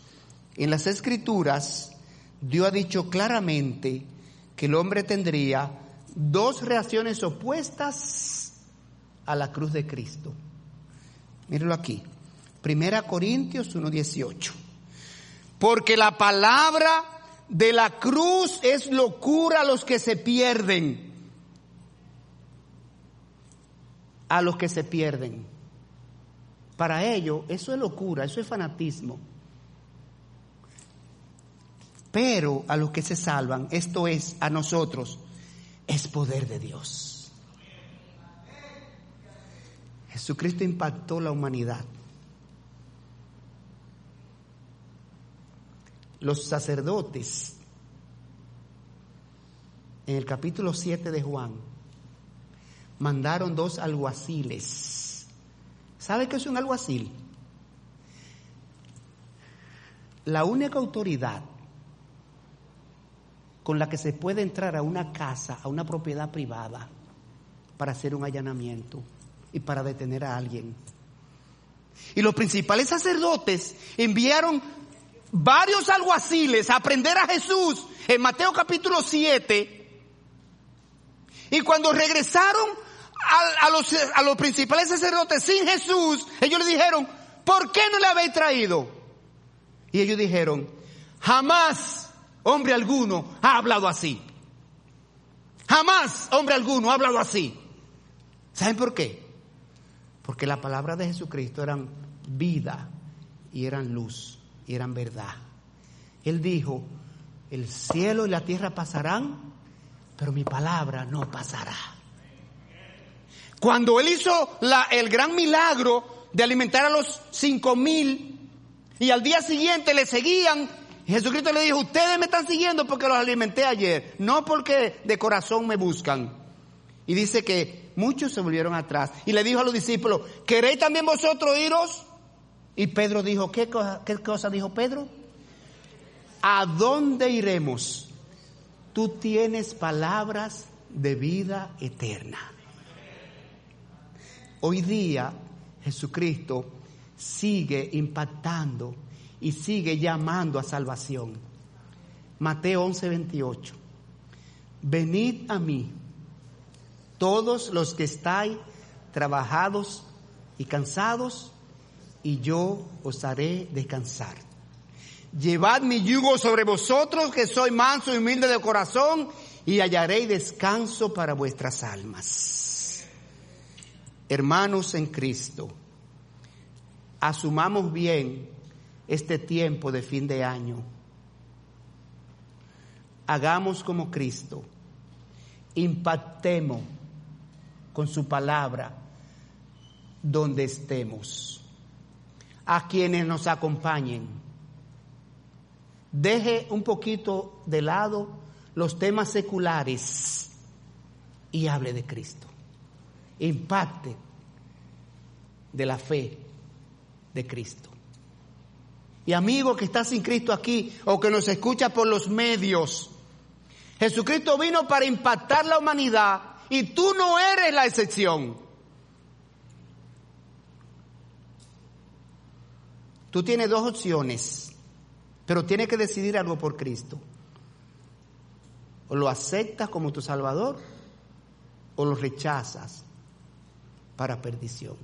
En las escrituras, Dios ha dicho claramente que el hombre tendría dos reacciones opuestas a la cruz de Cristo. Mírenlo aquí. Primera Corintios 1.18. Porque la palabra de la cruz es locura a los que se pierden. A los que se pierden. Para ellos eso es locura, eso es fanatismo. Pero a los que se salvan, esto es a nosotros, es poder de Dios. Jesucristo impactó la humanidad. Los sacerdotes, en el capítulo 7 de Juan, mandaron dos alguaciles ¿Sabe qué es un alguacil? La única autoridad con la que se puede entrar a una casa, a una propiedad privada, para hacer un allanamiento y para detener a alguien. Y los principales sacerdotes enviaron varios alguaciles a aprender a Jesús en Mateo capítulo 7. Y cuando regresaron a, los, principales sacerdotes sin Jesús, ellos le dijeron, ¿por qué no le habéis traído? Y ellos dijeron, jamás hombre alguno ha hablado así. Jamás hombre alguno ha hablado así. ¿Saben por qué? Porque la palabra de Jesucristo eran vida y eran luz y eran verdad. Él dijo, el cielo y la tierra pasarán, pero mi palabra no pasará. Cuando él hizo el gran milagro de alimentar a los cinco mil y al día siguiente le seguían, Jesucristo le dijo, ustedes me están siguiendo porque los alimenté ayer, no porque de corazón me buscan. Y dice que muchos se volvieron atrás y le dijo a los discípulos, ¿queréis también vosotros iros? Y Pedro dijo, ¿qué cosa, qué cosa dijo Pedro? ¿A dónde iremos? Tú tienes palabras de vida eterna. Hoy día Jesucristo sigue impactando y sigue llamando a salvación. Mateo 11, 28. Venid a mí, todos los que estáis trabajados y cansados, y yo os haré descansar. Llevad mi yugo sobre vosotros, que soy manso y humilde de corazón, y hallaréis descanso para vuestras almas. Hermanos en Cristo, asumamos bien este tiempo de fin de año. Hagamos como Cristo, impactemos con su palabra donde estemos. A quienes nos acompañen, deje un poquito de lado los temas seculares y hable de Cristo impacte de la fe de Cristo. Y amigo que está sin Cristo aquí o que nos escucha por los medios, Jesucristo vino para impactar la humanidad y tú no eres la excepción. Tú tienes dos opciones, pero tienes que decidir algo por Cristo. O lo aceptas como tu Salvador o lo rechazas para perdición.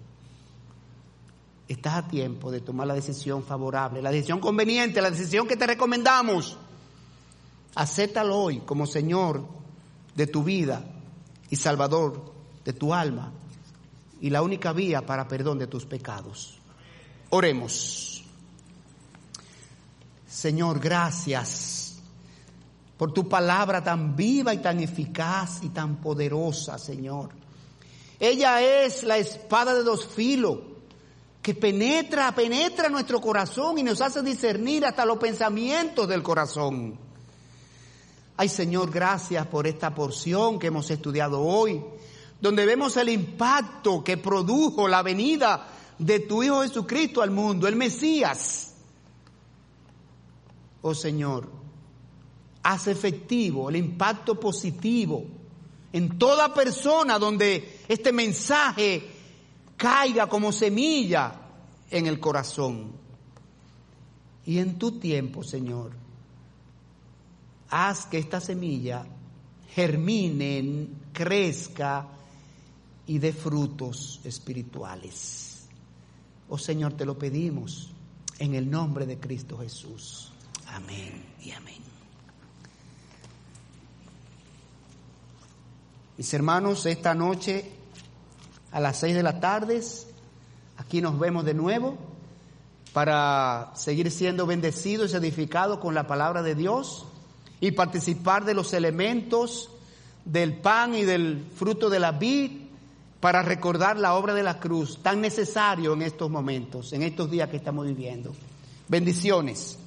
Estás a tiempo de tomar la decisión favorable, la decisión conveniente, la decisión que te recomendamos. Acéptalo hoy como Señor de tu vida y Salvador de tu alma y la única vía para perdón de tus pecados. Oremos. Señor, gracias por tu palabra tan viva y tan eficaz y tan poderosa, Señor. Ella es la espada de dos filos que penetra, penetra nuestro corazón y nos hace discernir hasta los pensamientos del corazón. Ay Señor, gracias por esta porción que hemos estudiado hoy, donde vemos el impacto que produjo la venida de tu Hijo Jesucristo al mundo, el Mesías. Oh Señor, haz efectivo el impacto positivo en toda persona donde este mensaje caiga como semilla en el corazón. Y en tu tiempo, Señor, haz que esta semilla germine, crezca y dé frutos espirituales. Oh Señor, te lo pedimos en el nombre de Cristo Jesús. Amén y amén. Mis hermanos, esta noche a las seis de la tarde, aquí nos vemos de nuevo para seguir siendo bendecidos y edificados con la palabra de Dios y participar de los elementos del pan y del fruto de la vid para recordar la obra de la cruz, tan necesario en estos momentos, en estos días que estamos viviendo. Bendiciones.